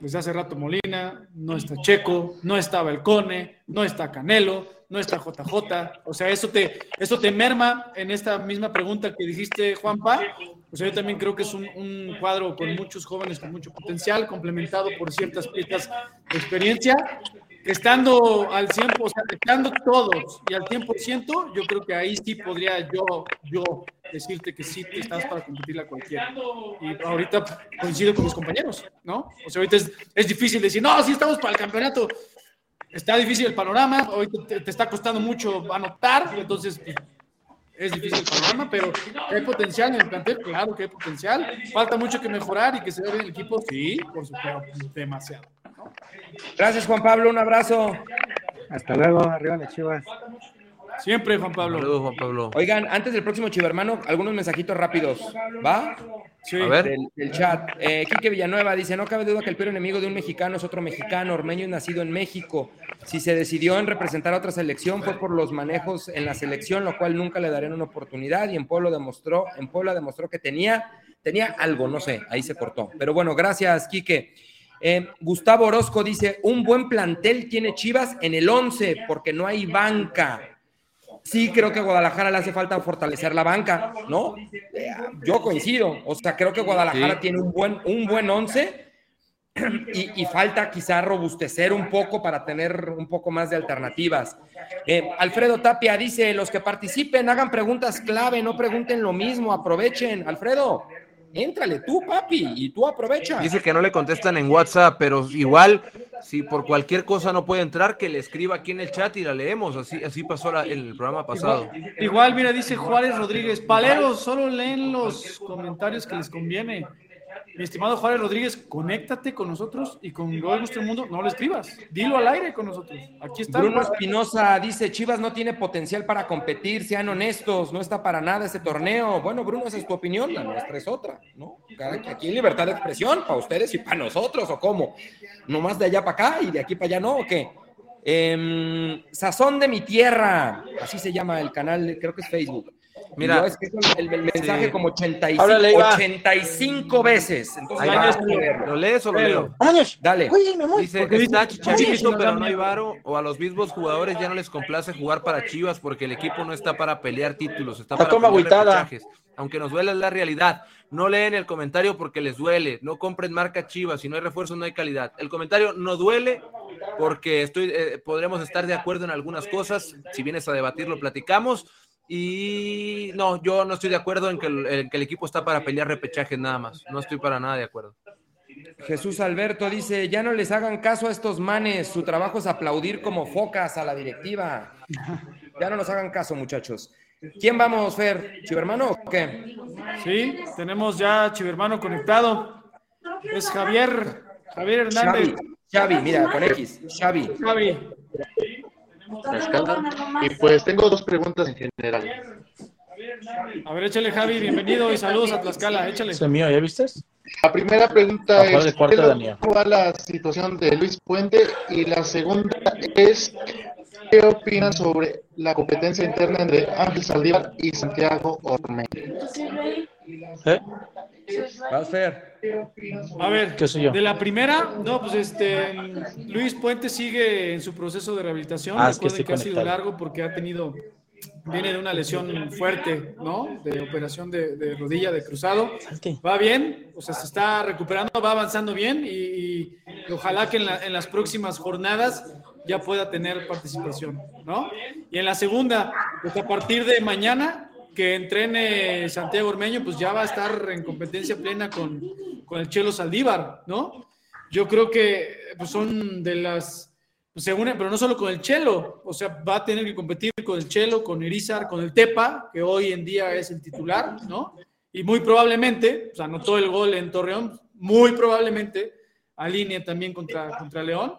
desde hace rato Molina, no está Checo, no está Belcone, no está Canelo, no está JJ. O sea, eso te, eso te merma en esta misma pregunta que dijiste, Juanpa. O sea, yo también creo que es un, un cuadro con muchos jóvenes con mucho potencial, complementado por ciertas piezas de experiencia estando al 100%, o sea, estando todos y al 100%, yo creo que ahí sí podría yo, yo decirte que sí te estás para competir a cualquiera. Y ahorita coincido con mis compañeros, ¿no? O sea, ahorita es, difícil decir, no, sí estamos para el campeonato. Está difícil el panorama, hoy te, te está costando mucho anotar, entonces es difícil el panorama, pero ¿hay potencial en el plantel? Claro que hay potencial. Falta mucho que mejorar y que se vea bien el equipo, sí, por supuesto, demasiado. Gracias, Juan Pablo. Un abrazo. Hasta luego. Arriba las chivas. Siempre, Juan Pablo. Saludos, Juan Pablo. Oigan, antes del próximo chivermano, algunos mensajitos rápidos. ¿Va? Sí. A ver. Del, del chat. Eh, Quique Villanueva dice: No cabe duda que el peor enemigo de un mexicano es otro mexicano. Ormeño es nacido en México. Si se decidió en representar a otra selección fue por los manejos en la selección, lo cual nunca le darían una oportunidad. Y en Puebla demostró, en Puebla demostró que tenía, tenía algo, no sé, ahí se cortó. Pero bueno, gracias, Quique. Eh, Gustavo Orozco dice, un buen plantel tiene Chivas en el 11 porque no hay banca. Sí, creo que a Guadalajara le hace falta fortalecer la banca, ¿no? Eh, yo coincido. O sea, creo que Guadalajara sí. tiene un buen, un buen 11 y, y, falta quizá robustecer un poco para tener un poco más de alternativas. Eh, Alfredo Tapia dice, los que participen hagan preguntas clave, no pregunten lo mismo, aprovechen. Alfredo. Éntrale tú, papi, y tú aprovecha. Dice que no le contestan en WhatsApp, pero igual, si por cualquier cosa no puede entrar, que le escriba aquí en el chat y la leemos. Así, así pasó la- en el programa pasado. Igual, igual, mira, dice Juárez Rodríguez, paleros, solo leen los comentarios que les conviene. Mi estimado Juárez Rodríguez, conéctate con nosotros y con Gol Nuestro Mundo, no lo escribas, dilo al aire con nosotros. Aquí está. Bruno Espinosa dice, Chivas no tiene potencial para competir, sean honestos, no está para nada ese torneo. Bueno, Bruno, esa es tu opinión, la nuestra es otra, ¿no? Aquí hay libertad de expresión para ustedes y para nosotros, ¿o cómo? ¿Nomás de allá para acá y de aquí para allá no, o qué? Em, Sazón de mi tierra, así se llama el canal, creo que es Facebook. Mira. Yo el, el mensaje Sí. como 85, Órale, ahí va. 85 veces. Entonces, Ahí vamos va. a leerlo. ¿Lo lees o lo leo? Vámonos. Dale. Oye, mi amor. Dice, está chicharito, pero no hay varo. O a los mismos jugadores ya no les complace jugar para Chivas porque el equipo no está para pelear títulos, está Está para como pelear. Aunque nos duele es la realidad. No leen el comentario porque les duele. No compren marca Chivas. Si no hay refuerzo, no hay calidad. El comentario no duele porque estoy, eh, podremos estar de acuerdo en algunas cosas. Si vienes a debatir, lo platicamos. Y no, yo no estoy de acuerdo en que el, en que el equipo está para pelear repechajes nada más. No estoy para nada de acuerdo. Jesús Alberto dice, ya no les hagan caso a estos manes, su trabajo es aplaudir como focas a la directiva. Ya no nos hagan caso, muchachos. ¿Quién vamos, Fer? ¿Chivermano o qué? Sí, tenemos ya a Chivermano conectado. Es Javier, Javier Hernández. Xavi, Xavi, mira, con X, Xavi. Javi, Tlaxcala. Y pues tengo dos preguntas en general. a ver, échale Javi, bienvenido y saludos a Tlaxcala, échale. Ese es mío, ¿ya viste? La primera pregunta es del cuarto ¿qué de lo- Daniel. ¿cómo va la situación de Luis Puente? Y la segunda es ¿qué opinan sobre la competencia interna entre Ángel Saldívar y Santiago Ormeño? ¿Eh? Vas, Fer. A ver, ¿Qué soy yo? de la primera, no, pues este, Luis Puente sigue en su proceso de rehabilitación. Ah, es que Recuerden estoy que ha sido largo porque ha tenido, viene de una lesión fuerte, ¿no? De operación de, de rodilla, de cruzado. Va bien, o sea, se está recuperando, va avanzando bien y ojalá que en, la- en las próximas jornadas ya pueda tener participación, ¿no? Y en la segunda, pues a partir de mañana que entrene Santiago Ormeño, pues ya va a estar en competencia plena con, con el Chelo Saldívar, ¿no? Yo creo que pues, son de las, pues, se unen, pero no solo con el Chelo, o sea, va a tener que competir con el Chelo, con Irizar, con el Tepa, que hoy en día es el titular, ¿no? Y muy probablemente, sea, anotó el gol en Torreón, muy probablemente alinee también contra, contra León.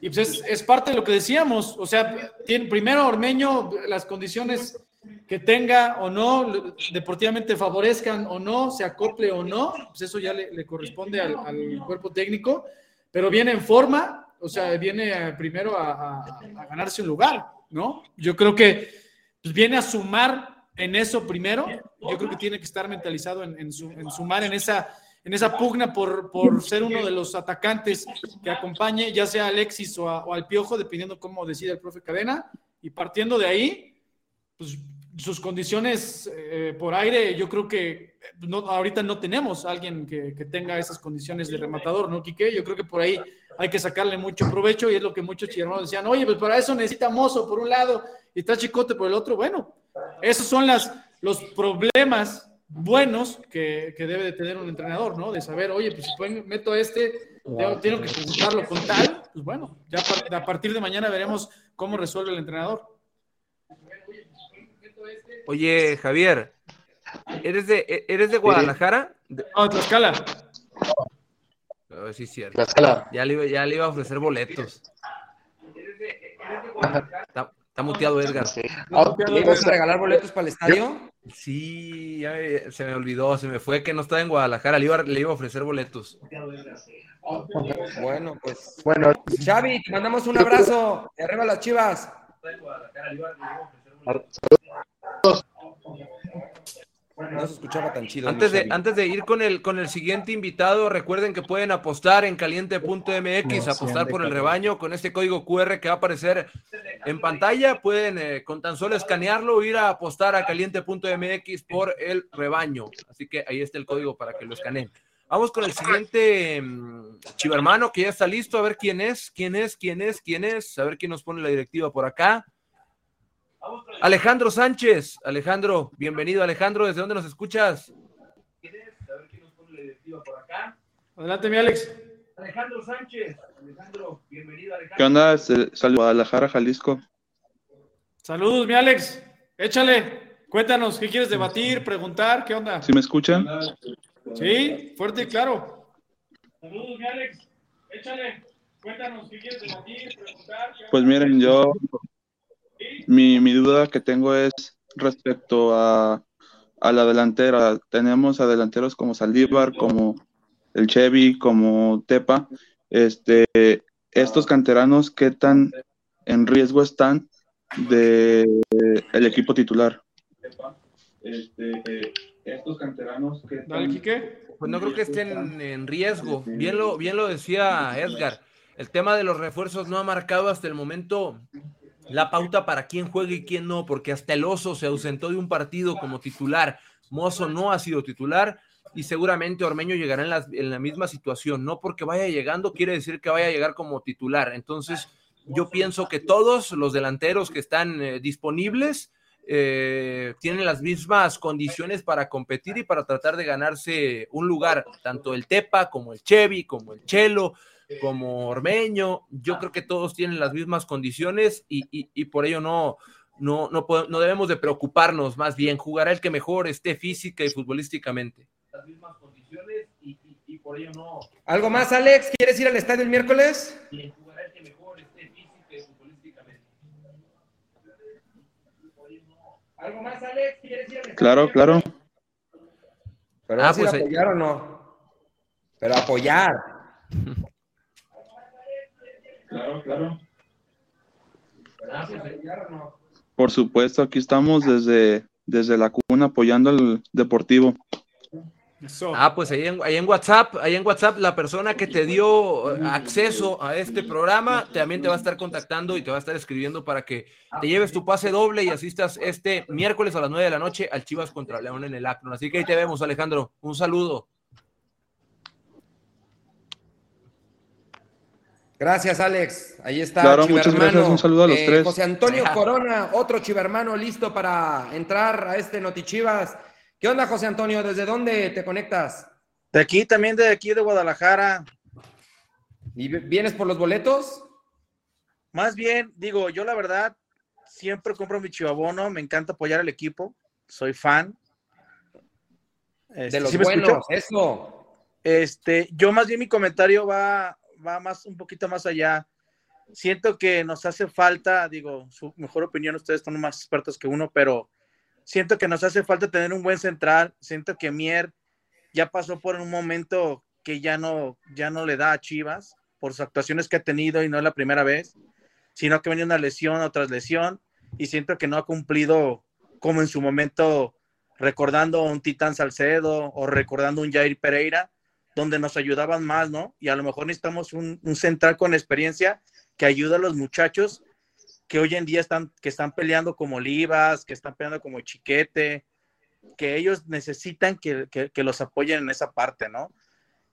Y pues es, es parte de lo que decíamos, o sea, tiene, primero Ormeño, las condiciones que tenga o no, deportivamente favorezcan o no, se acople o no, pues eso ya le, corresponde al, cuerpo técnico, pero viene en forma, o sea, viene primero a, ganarse un lugar, ¿no? Yo creo que pues viene a sumar en eso primero, yo creo que tiene que estar mentalizado en, en su- en sumar en esa, en esa pugna por, por ser uno de los atacantes que acompañe, ya sea Alexis o, a- o al Piojo, dependiendo cómo decida el profe Cadena, y partiendo de ahí, pues sus condiciones eh, por aire, yo creo que no, ahorita no tenemos a alguien que, tenga esas condiciones de rematador, ¿no, Quique? Yo creo que por ahí hay que sacarle mucho provecho y es lo que muchos chivermanos decían, oye, pues para eso necesita Mozo por un lado y está Chicote por el otro. Bueno, esos son las, los problemas buenos que, debe de tener un entrenador, ¿no? De saber, oye, pues si pueden- meto a este, tengo, que conjuntarlo con tal, pues bueno, ya a partir de mañana veremos cómo resuelve el entrenador. Oye, Javier, ¿eres de, eres de Guadalajara? De- No, Tlaxcala. A ver si es cierto. Tlaxcala. Ya le, iba- ya le iba a ofrecer boletos. Está, está muteado Edgar. Sí. ¿Le vas a regalar boletos para el estadio? Sí, ya me- se me olvidó, se me fue que no estaba en Guadalajara, le iba, le iba a ofrecer boletos. Bueno, pues. Bueno, Xavi, te mandamos un abrazo. Arriba las chivas. No se escuchaba tan chido. Antes de ir con el, con el siguiente invitado, recuerden que pueden apostar en caliente.mx, apostar por el rebaño con este código QR que va a aparecer en pantalla. Pueden eh, con tan solo escanearlo ir a apostar a caliente.mx por el rebaño. Así que ahí está el código para que lo escaneen. Vamos con el siguiente mm, chivermano que ya está listo. A ver quién es, quién es, quién es, quién es. A ver quién nos pone la directiva por acá. Alejandro Sánchez. Alejandro, bienvenido Alejandro. ¿Desde dónde nos escuchas? Adelante, mi Alex. Alejandro Sánchez. Alejandro, bienvenido, Alejandro. ¿Qué onda? Saludos a Guadalajara, Jalisco. Saludos, mi Alex. Échale. Cuéntanos, ¿qué quieres debatir, preguntar? ¿Qué onda? ¿Sí me escuchan? Sí, fuerte y claro. Saludos, mi Alex. Échale. Cuéntanos, ¿qué quieres debatir, preguntar? ¿Qué Pues miren, yo, mi, mi duda que tengo es respecto a, a la delantera. Tenemos a delanteros como Saldívar, como el Chevy, como Tepa. Este, estos canteranos, ¿qué tan en riesgo están de el equipo titular? Este, estos canteranos, ¿qué Dale, Quique. Pues no creo que estén en riesgo. Bien lo, bien lo decía Edgar. El tema de los refuerzos no ha marcado hasta el momento la pauta para quién juega y quién no, porque hasta el oso se ausentó de un partido como titular. Mozo no ha sido titular y seguramente Ormeño llegará en la, misma situación. No porque vaya llegando quiere decir que vaya a llegar como titular. Entonces, yo pienso que todos los delanteros que están eh, disponibles eh, tienen las mismas condiciones para competir y para tratar de ganarse un lugar, tanto el Tepa como el Chevy, como el Chelo, como Ormeño. Yo creo que todos tienen las mismas condiciones y, y- y por ello no, no, no, podemos- no debemos de preocuparnos, más bien jugará el que mejor esté física y futbolísticamente. Las mismas condiciones y, y- y por ello no ¿Algo más, Alex? ¿Quieres ir al estadio el miércoles? jugará el que mejor esté física y futbolísticamente. ¿Algo más, Alex? ¿Quieres ir al estadio? Claro, claro. ¿Pero Ah, pues, eh. apoyar o no? Pero apoyar. Claro, claro. ¿Vas a ir a apoyar o no? Por supuesto, aquí estamos desde, desde la cuna apoyando al Deportivo. Eso. Ah, pues ahí en, ahí en WhatsApp, ahí en WhatsApp, la persona que te dio eh, acceso a este programa también te va a estar contactando y te va a estar escribiendo para que te lleves tu pase doble y asistas este miércoles a las 9 de la noche al Chivas contra León en el Akron. Así que ahí te vemos, Alejandro. Un saludo. Gracias, Alex. Ahí está. Claro, muchas gracias. Un saludo a los Eh, tres. José Antonio Corona, otro chivermano listo para entrar a este Notichivas. ¿Qué onda, José Antonio? ¿Desde dónde te conectas? De aquí, también de aquí de Guadalajara. ¿Y vi- vienes por los boletos? Más bien, digo, yo la verdad siempre compro mi chivabono, me encanta apoyar al equipo, soy fan. De Este, los ¿sí me buenos, eso. Este, yo más bien mi comentario va, va más, un poquito más allá. Siento que nos hace falta, digo, su mejor opinión, ustedes son más expertos que uno, pero siento que nos hace falta tener un buen central. Siento que Mier ya pasó por un momento que ya no, ya no le da a Chivas por sus actuaciones que ha tenido y no es la primera vez, sino que venía una lesión o tras lesión y siento que no ha cumplido como en su momento recordando a un Titán Salcedo o recordando a un Jair Pereira, donde nos ayudaban más, ¿no? Y a lo mejor necesitamos un, central con experiencia que ayude a los muchachos que hoy en día están, que están peleando como Olivas, que están peleando como Chiquete, que ellos necesitan que, que- que los apoyen en esa parte, ¿no?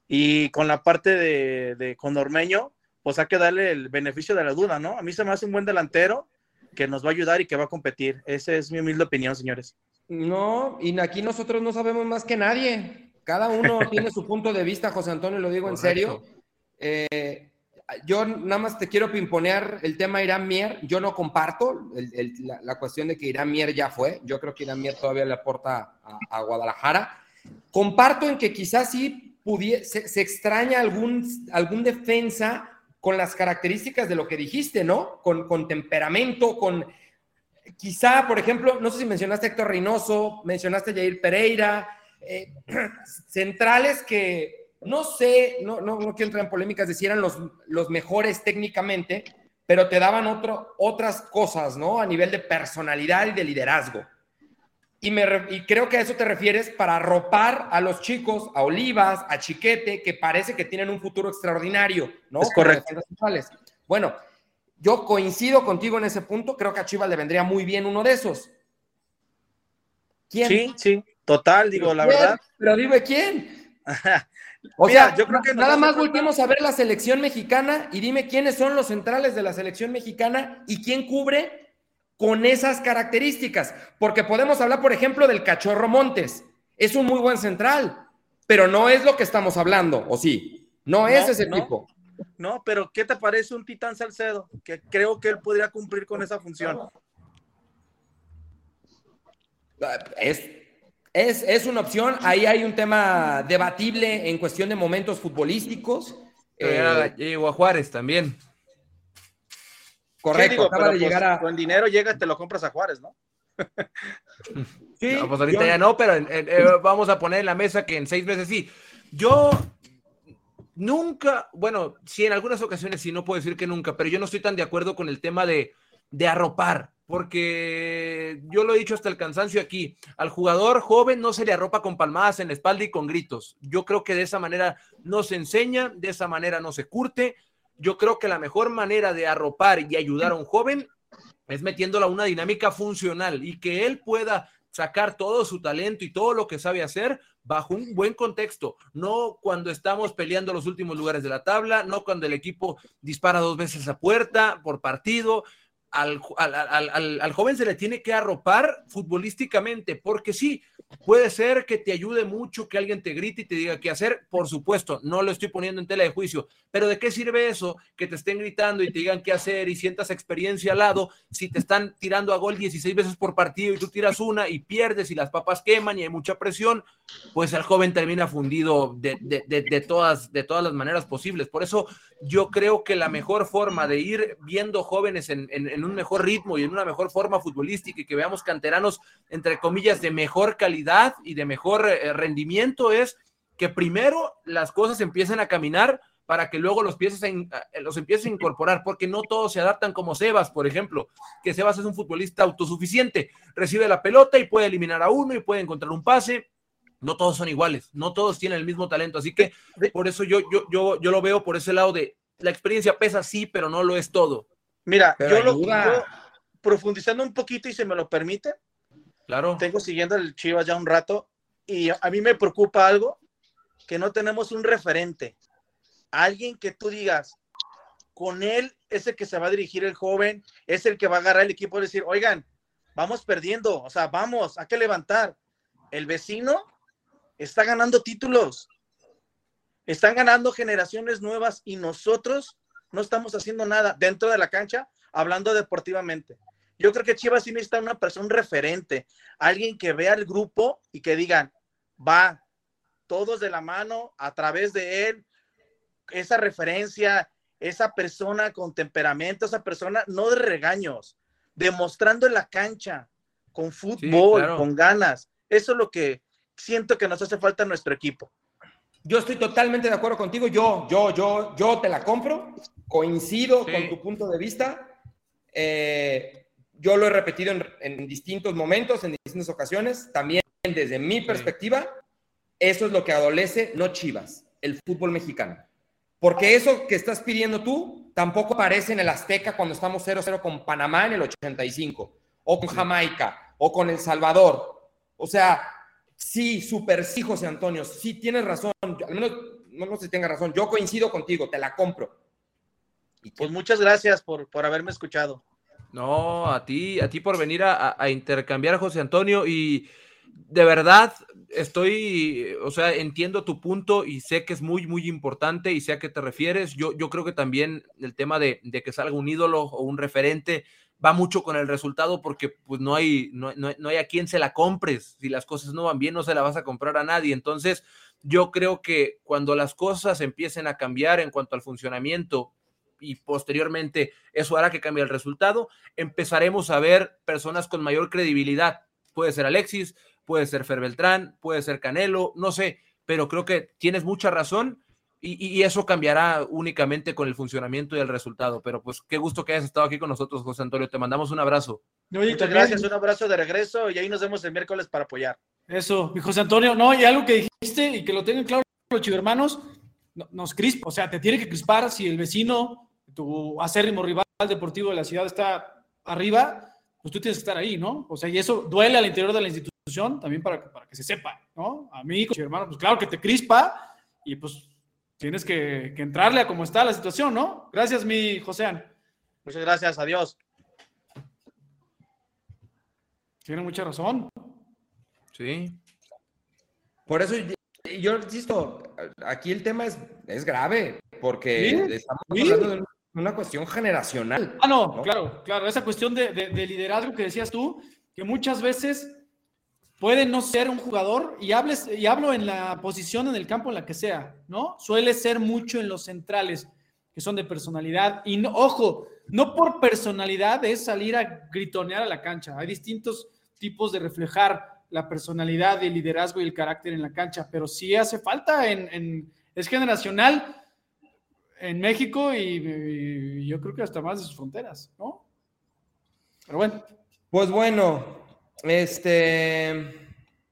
Y con la parte de, de con Ormeño, pues hay que darle el beneficio de la duda, ¿no? A mí se me hace un buen delantero que nos va a ayudar y que va a competir. Esa es mi humilde opinión, señores. No, y aquí nosotros no sabemos más que nadie. Cada uno tiene su punto de vista, José Antonio, lo digo en serio. Eh, yo nada más te quiero pimponear el tema Irán Mier. Yo no comparto el- el- la, la cuestión de que Irán Mier ya fue. Yo creo que Irán Mier todavía le aporta a, a Guadalajara. Comparto en que quizás sí se extraña algún, algún defensa con las características de lo que dijiste, ¿no? Con, con temperamento, con quizá, por ejemplo, no sé si mencionaste a Héctor Reynoso, mencionaste a Jair Pereira, eh, centrales que no sé, no, no, no quiero entrar en polémicas de si eran los, los mejores técnicamente, pero te daban otro, otras cosas, ¿no? A nivel de personalidad y de liderazgo. Y, me y creo que a eso te refieres para arropar a los chicos, a Olivas, a Chiquete, que parece que tienen un futuro extraordinario, ¿no? Es correcto. Bueno, yo coincido contigo en ese punto. Creo que a Chivas le vendría muy bien uno de esos. ¿Quién? Sí, sí, total, digo, la ¿Quién? verdad. Pero dime quién. O Mira, sea, yo creo que nada más volteemos a ver la selección mexicana y dime quiénes son los centrales de la selección mexicana y quién cubre con esas características. Porque podemos hablar, por ejemplo, del Cachorro Montes. Es un muy buen central. pero no es lo que estamos hablando, ¿o sí? No, es ese no. tipo. No, pero ¿qué te parece un Titán Salcedo? Que creo que él podría cumplir con esa función. Es, es, es una opción. Ahí hay un tema debatible en cuestión de momentos futbolísticos. Eh, llegó a Juárez también. correcto, Sí, digo, acaba pero de pues, llegar a. Con dinero llega y te lo compras a Juárez, ¿no? Sí, No, pues ahorita yo- ya no, pero en- en- eh, vamos a poner en la mesa que en seis meses sí. Yo nunca, bueno, sí, en algunas ocasiones sí, no puedo decir que nunca, pero yo no estoy tan de acuerdo con el tema de, de arropar, porque yo lo he dicho hasta el cansancio aquí, al jugador joven no se le arropa con palmadas en la espalda y con gritos. Yo creo que de esa manera no se enseña, de esa manera no se curte. Yo creo que la mejor manera de arropar y ayudar a un joven es metiéndolo a una dinámica funcional y que él pueda sacar todo su talento y todo lo que sabe hacer bajo un buen contexto, no cuando estamos peleando los últimos lugares de la tabla, no cuando el equipo dispara dos veces a puerta por partido. Al, al, al, al, joven se le tiene que arropar futbolísticamente, porque sí, puede ser que te ayude mucho que alguien te grite y te diga qué hacer, por supuesto, no lo estoy poniendo en tela de juicio, pero ¿de qué sirve eso? Que te estén gritando y te digan qué hacer y sientas experiencia al lado si te están tirando a gol 16 veces por partido y tú tiras una y pierdes y las papas queman y hay mucha presión, pues el joven termina fundido de, de, de, todas, de todas las maneras posibles. Por eso yo creo que la mejor forma de ir viendo jóvenes en, en, en un mejor ritmo y en una mejor forma futbolística y que veamos canteranos, entre comillas, de mejor calidad y de mejor eh, rendimiento es que primero las cosas empiecen a caminar para que luego los in- a- los empieces a incorporar, porque no todos se adaptan como Sebas, por ejemplo, que Sebas es un futbolista autosuficiente, recibe la pelota y puede eliminar a uno y puede encontrar un pase. No todos son iguales, no todos tienen el mismo talento, así que por eso yo, yo, yo, yo lo veo por ese lado de la experiencia pesa sí, pero no lo es todo. Mira, Pero yo, lo, ayuda. yo, profundizando un poquito y se me lo permite, Claro. tengo siguiendo el Chivas ya un rato y a mí me preocupa algo, que no tenemos un referente, alguien que tú digas, con él es el que se va a dirigir el joven, es el que va a agarrar el equipo y decir, oigan, vamos perdiendo, o sea, vamos, hay que levantar. El vecino está ganando títulos, están ganando generaciones nuevas y nosotros no estamos haciendo nada dentro de la cancha, hablando deportivamente. Yo creo que Chivas sí necesita una persona, un referente, alguien que vea el grupo y que digan, va, todos de la mano, a través de él, esa referencia, esa persona con temperamento, esa persona, no de regaños, demostrando en la cancha, con fútbol, claro. con ganas. Eso es lo que siento que nos hace falta a nuestro equipo. Yo estoy totalmente de acuerdo contigo. Yo, yo, yo, yo te la compro. Coincido Sí. con tu punto de vista. Eh, yo lo he repetido en, en distintos momentos, en distintas ocasiones. También desde mi perspectiva, eso es lo que adolece, no Chivas, el fútbol mexicano. Porque eso que estás pidiendo tú tampoco aparece en el Azteca cuando estamos 0-0 con Panamá en el 85, o con Jamaica, o con El Salvador. O sea, sí, super sí, José Antonio, sí tienes razón. Yo- al menos, no, no sé si tengas razón, yo coincido contigo, te la compro. Pues muchas gracias por, por haberme escuchado. No, a ti, a ti por venir a, a- a intercambiar, José Antonio, y de verdad estoy, o sea, entiendo tu punto y sé que es muy, muy importante y sé a qué te refieres. Yo, yo creo que también el tema de, de que salga un ídolo o un referente va mucho con el resultado porque pues no hay, no, no- no hay a quien se la compres. Si las cosas no van bien, no se la vas a comprar a nadie. Entonces, yo creo que cuando las cosas empiecen a cambiar en cuanto al funcionamiento y posteriormente eso hará que cambie el resultado, empezaremos a ver personas con mayor credibilidad. Puede ser Alexis, puede ser Fer Beltrán, puede ser Canelo, no sé, pero creo que tienes mucha razón y, y- eso cambiará únicamente con el funcionamiento y el resultado. Pero pues qué gusto que hayas estado aquí con nosotros, José Antonio. Te mandamos un abrazo. Oye, Muchas también- gracias, un abrazo de regreso y ahí nos vemos el miércoles para apoyar. Eso, mi José Antonio, no, y algo que dijiste y que lo tengan claro los chivermanos, no- nos crispa, o sea, te tiene que crispar si el vecino, tu acérrimo rival deportivo de la ciudad está arriba, pues tú tienes que estar ahí, ¿no? O sea, y eso duele al interior de la institución también para, que- para que se sepa, ¿no? A mí, como chivermano, pues claro que te crispa y pues tienes que, que entrarle a cómo está la situación, ¿no? Gracias, mi Joséan. Muchas gracias, adiós. Tiene mucha razón. Sí. Por eso yo insisto, aquí el tema es, es grave, porque Sí, estamos sí. hablando de una cuestión generacional. Ah, no, ¿no? claro, claro. Esa cuestión de, de- de liderazgo que decías tú, que muchas veces puede no ser un jugador, y, hables, y hablo en la posición en el campo en la que sea, ¿no? Suele ser mucho en los centrales, que son de personalidad. Y no, ojo, no por personalidad es salir a gritonear a la cancha. Hay distintos tipos de reflejar la personalidad, el liderazgo y el carácter en la cancha, pero sí hace falta en, en- es generacional en México y, y yo creo que hasta más de sus fronteras, ¿no? Pero bueno, Pues bueno, este.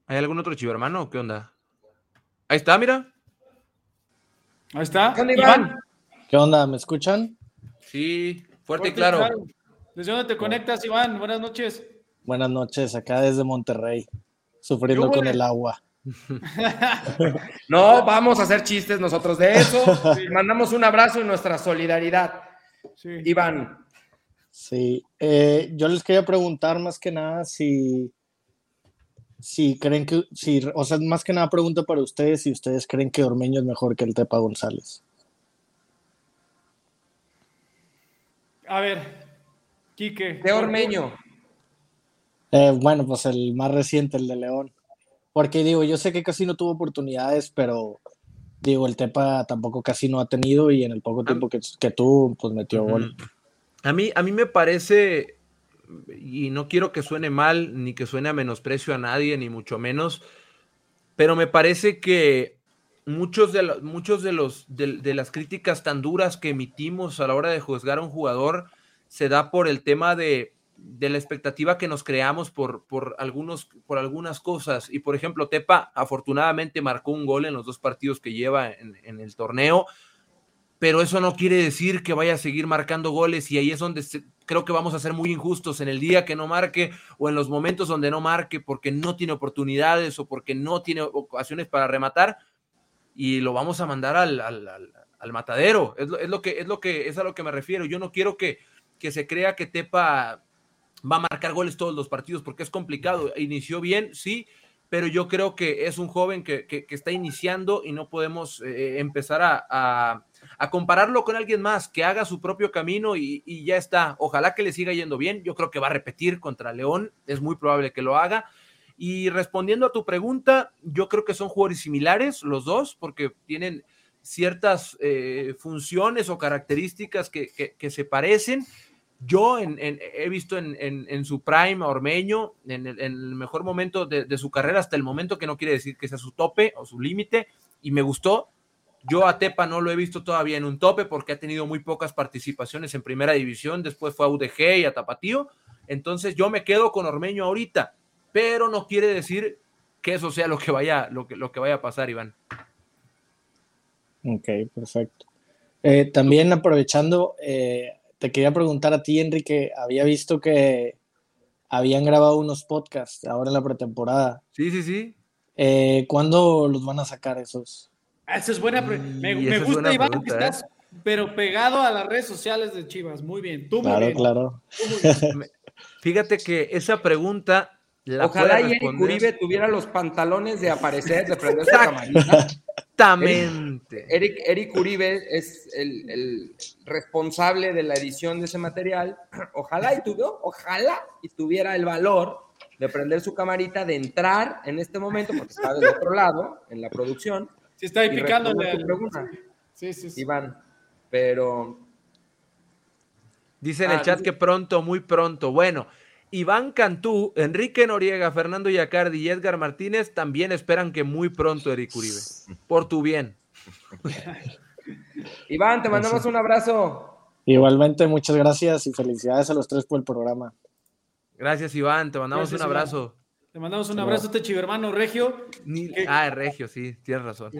¿Hay algún otro chivermano? ¿Qué onda? Ahí está, mira. ahí está. ¿Qué onda, Iván? ¿Qué onda? ¿Me escuchan? Sí, fuerte, y Fuerte, claro. ¿Desde dónde te conectas, Iván? Buenas noches. Buenas noches, acá desde Monterrey, sufriendo con el agua. No vamos a hacer chistes nosotros de eso. Mandamos un abrazo y nuestra solidaridad. Sí. Iván, Sí, eh, yo les quería preguntar más que nada si, si creen que, si, o sea, más que nada pregunta para ustedes si ustedes creen que Ormeño es mejor que el Tepa González. A ver, Quique. de Ormeño. Eh, bueno, pues el más reciente, el de León. Porque digo, yo sé que casi no tuvo oportunidades, pero digo, el Tepa tampoco casi no ha tenido y en el poco tiempo que, que tuvo, pues metió gol. A mí, a mí me parece, y no quiero que suene mal, ni que suene a menosprecio a nadie, ni mucho menos, pero me parece que muchos de, los, muchos de, los, de las críticas tan duras que emitimos a la hora de juzgar a un jugador se da por el tema de, de la expectativa que nos creamos por, por, algunos, por algunas cosas. Y por ejemplo, Tepa afortunadamente marcó un gol en los dos partidos que lleva en, en el torneo pero eso no quiere decir que vaya a seguir marcando goles y ahí es donde se- creo que vamos a ser muy injustos en el día que no marque o en los momentos donde no marque porque no tiene oportunidades o porque no tiene ocasiones para rematar y lo vamos a mandar al, al- matadero. Es lo, es lo que es lo que es a lo que me refiero. Yo no quiero que, que se crea que Tepa va a marcar goles todos los partidos porque es complicado. Inició bien, sí, pero yo creo que es un joven que, que- está iniciando y no podemos eh, empezar a- a compararlo con alguien más, que haga su propio camino y, y ya está. Ojalá que le siga yendo bien. Yo creo que va a repetir contra León, es muy probable que lo haga. Y respondiendo a tu pregunta, yo creo que son jugadores similares los dos, porque tienen ciertas eh, funciones o características que, que- se parecen. Yo en- he visto en, en- su prime a Ormeño, en el, mejor momento de su carrera, hasta el momento que no quiere decir que sea su tope o su límite, y me gustó. Yo a Tepa no lo he visto todavía en un tope porque ha tenido muy pocas participaciones en primera división, después fue a UDG y a Tapatío. Entonces yo me quedo con Ormeño ahorita, pero no quiere decir que eso sea lo que vaya, lo que, lo que vaya a pasar, Iván. Ok, perfecto. Eh, también aprovechando, eh, te quería preguntar a ti, Enrique, había visto que habían grabado unos podcasts ahora en la pretemporada. Sí, sí, sí. Eh, ¿cuándo los van a sacar esos? Ah, Esa es buena. pre- Me, gusta, buena Iván, pregunta, que ¿eh? estás, pero pegado a las redes sociales de Chivas. Muy bien. Tú muy Claro, bien. claro. Bien. Fíjate que esa pregunta la Ojalá puede y Eric Uribe tuviera los pantalones de aparecer, de prender su camarita. exactamente. Eric, Eric Uribe es el, el responsable de la edición de ese material. Ojalá y tuviera, ojalá y tuviera el valor de prender su camarita, de entrar en este momento, porque está del otro lado, en la producción. Sí, está ahí tu al- pregunta, Sí, sí, sí. Iván. Pero Dice en el Ah, chat que pronto, muy pronto. Bueno, Iván Cantú, Enrique Noriega, Fernando Yacardi y Edgar Martínez también esperan que muy pronto Eric Uribe. Por tu bien. Iván, te mandamos un abrazo. Igualmente, muchas gracias y felicidades a los tres por el programa. Gracias, Iván. Te mandamos Gracias, un abrazo. Te mandamos un abrazo a este chivermano regio. Ah, Regio, sí, tienes razón.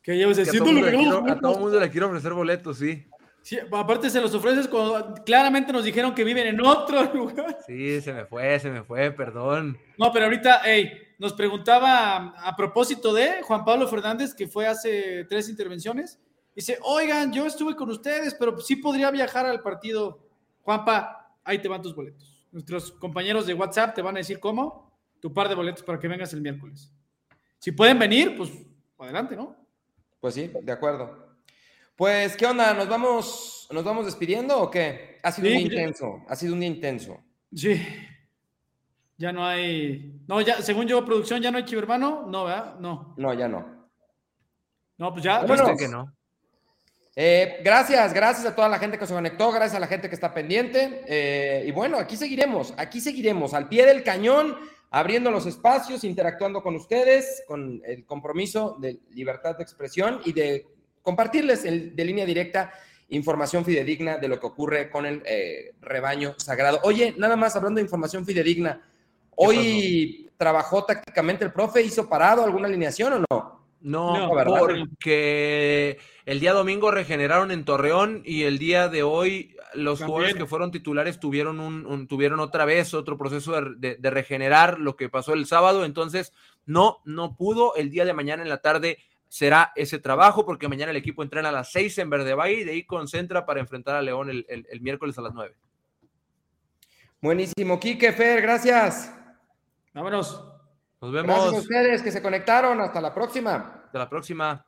Que llevas Que a, todo diciendo mundo le quiero, a todo mundo le quiero ofrecer boletos, sí. Sí, aparte se los ofreces cuando claramente nos dijeron que viven en otro lugar. Sí, se me fue, se me fue, perdón. No, pero ahorita, hey, nos preguntaba a propósito de Juan Pablo Fernández, que fue hace tres intervenciones. Dice, oigan, yo estuve con ustedes, pero sí podría viajar al partido. Juanpa, ahí te van tus boletos. Nuestros compañeros de WhatsApp te van a decir cómo, tu par de boletos para que vengas el miércoles. Si pueden venir, pues adelante, ¿no? Pues sí, de acuerdo. Pues, ¿qué onda? ¿Nos vamos, nos vamos despidiendo o qué? Ha sido Sí. un día intenso, ha sido un día intenso. Sí. Ya no hay. No, ya, según yo, producción, ya no hay chivermano. No, ¿verdad? No. No, ya no. No, pues ya. Vámonos. este, que no. Eh, gracias, gracias a toda la gente que se conectó, gracias a la gente que está pendiente. eh, y bueno, aquí seguiremos, aquí seguiremos, al pie del cañón, abriendo los espacios, interactuando con ustedes, con el compromiso de libertad de expresión y de compartirles el- de línea directa información fidedigna de lo que ocurre con el eh, rebaño sagrado. Oye, nada más hablando de información fidedigna, hoy trabajó tácticamente el profe, hizo parado alguna alineación o no? No, No, ¿verdad? porque el día domingo regeneraron en Torreón y el día de hoy los También. jugadores que fueron titulares tuvieron un, un- tuvieron otra vez otro proceso de, de- de regenerar lo que pasó el sábado, entonces no, no pudo. El día de mañana en la tarde será ese trabajo porque mañana el equipo entrena a las seis en Verde Valle y de ahí concentra para enfrentar a León el, el- el miércoles a las nueve. Buenísimo, Quique, Fer, gracias. Vámonos. Nos Gracias a vemos. ustedes que se conectaron. Hasta la próxima. Hasta la próxima.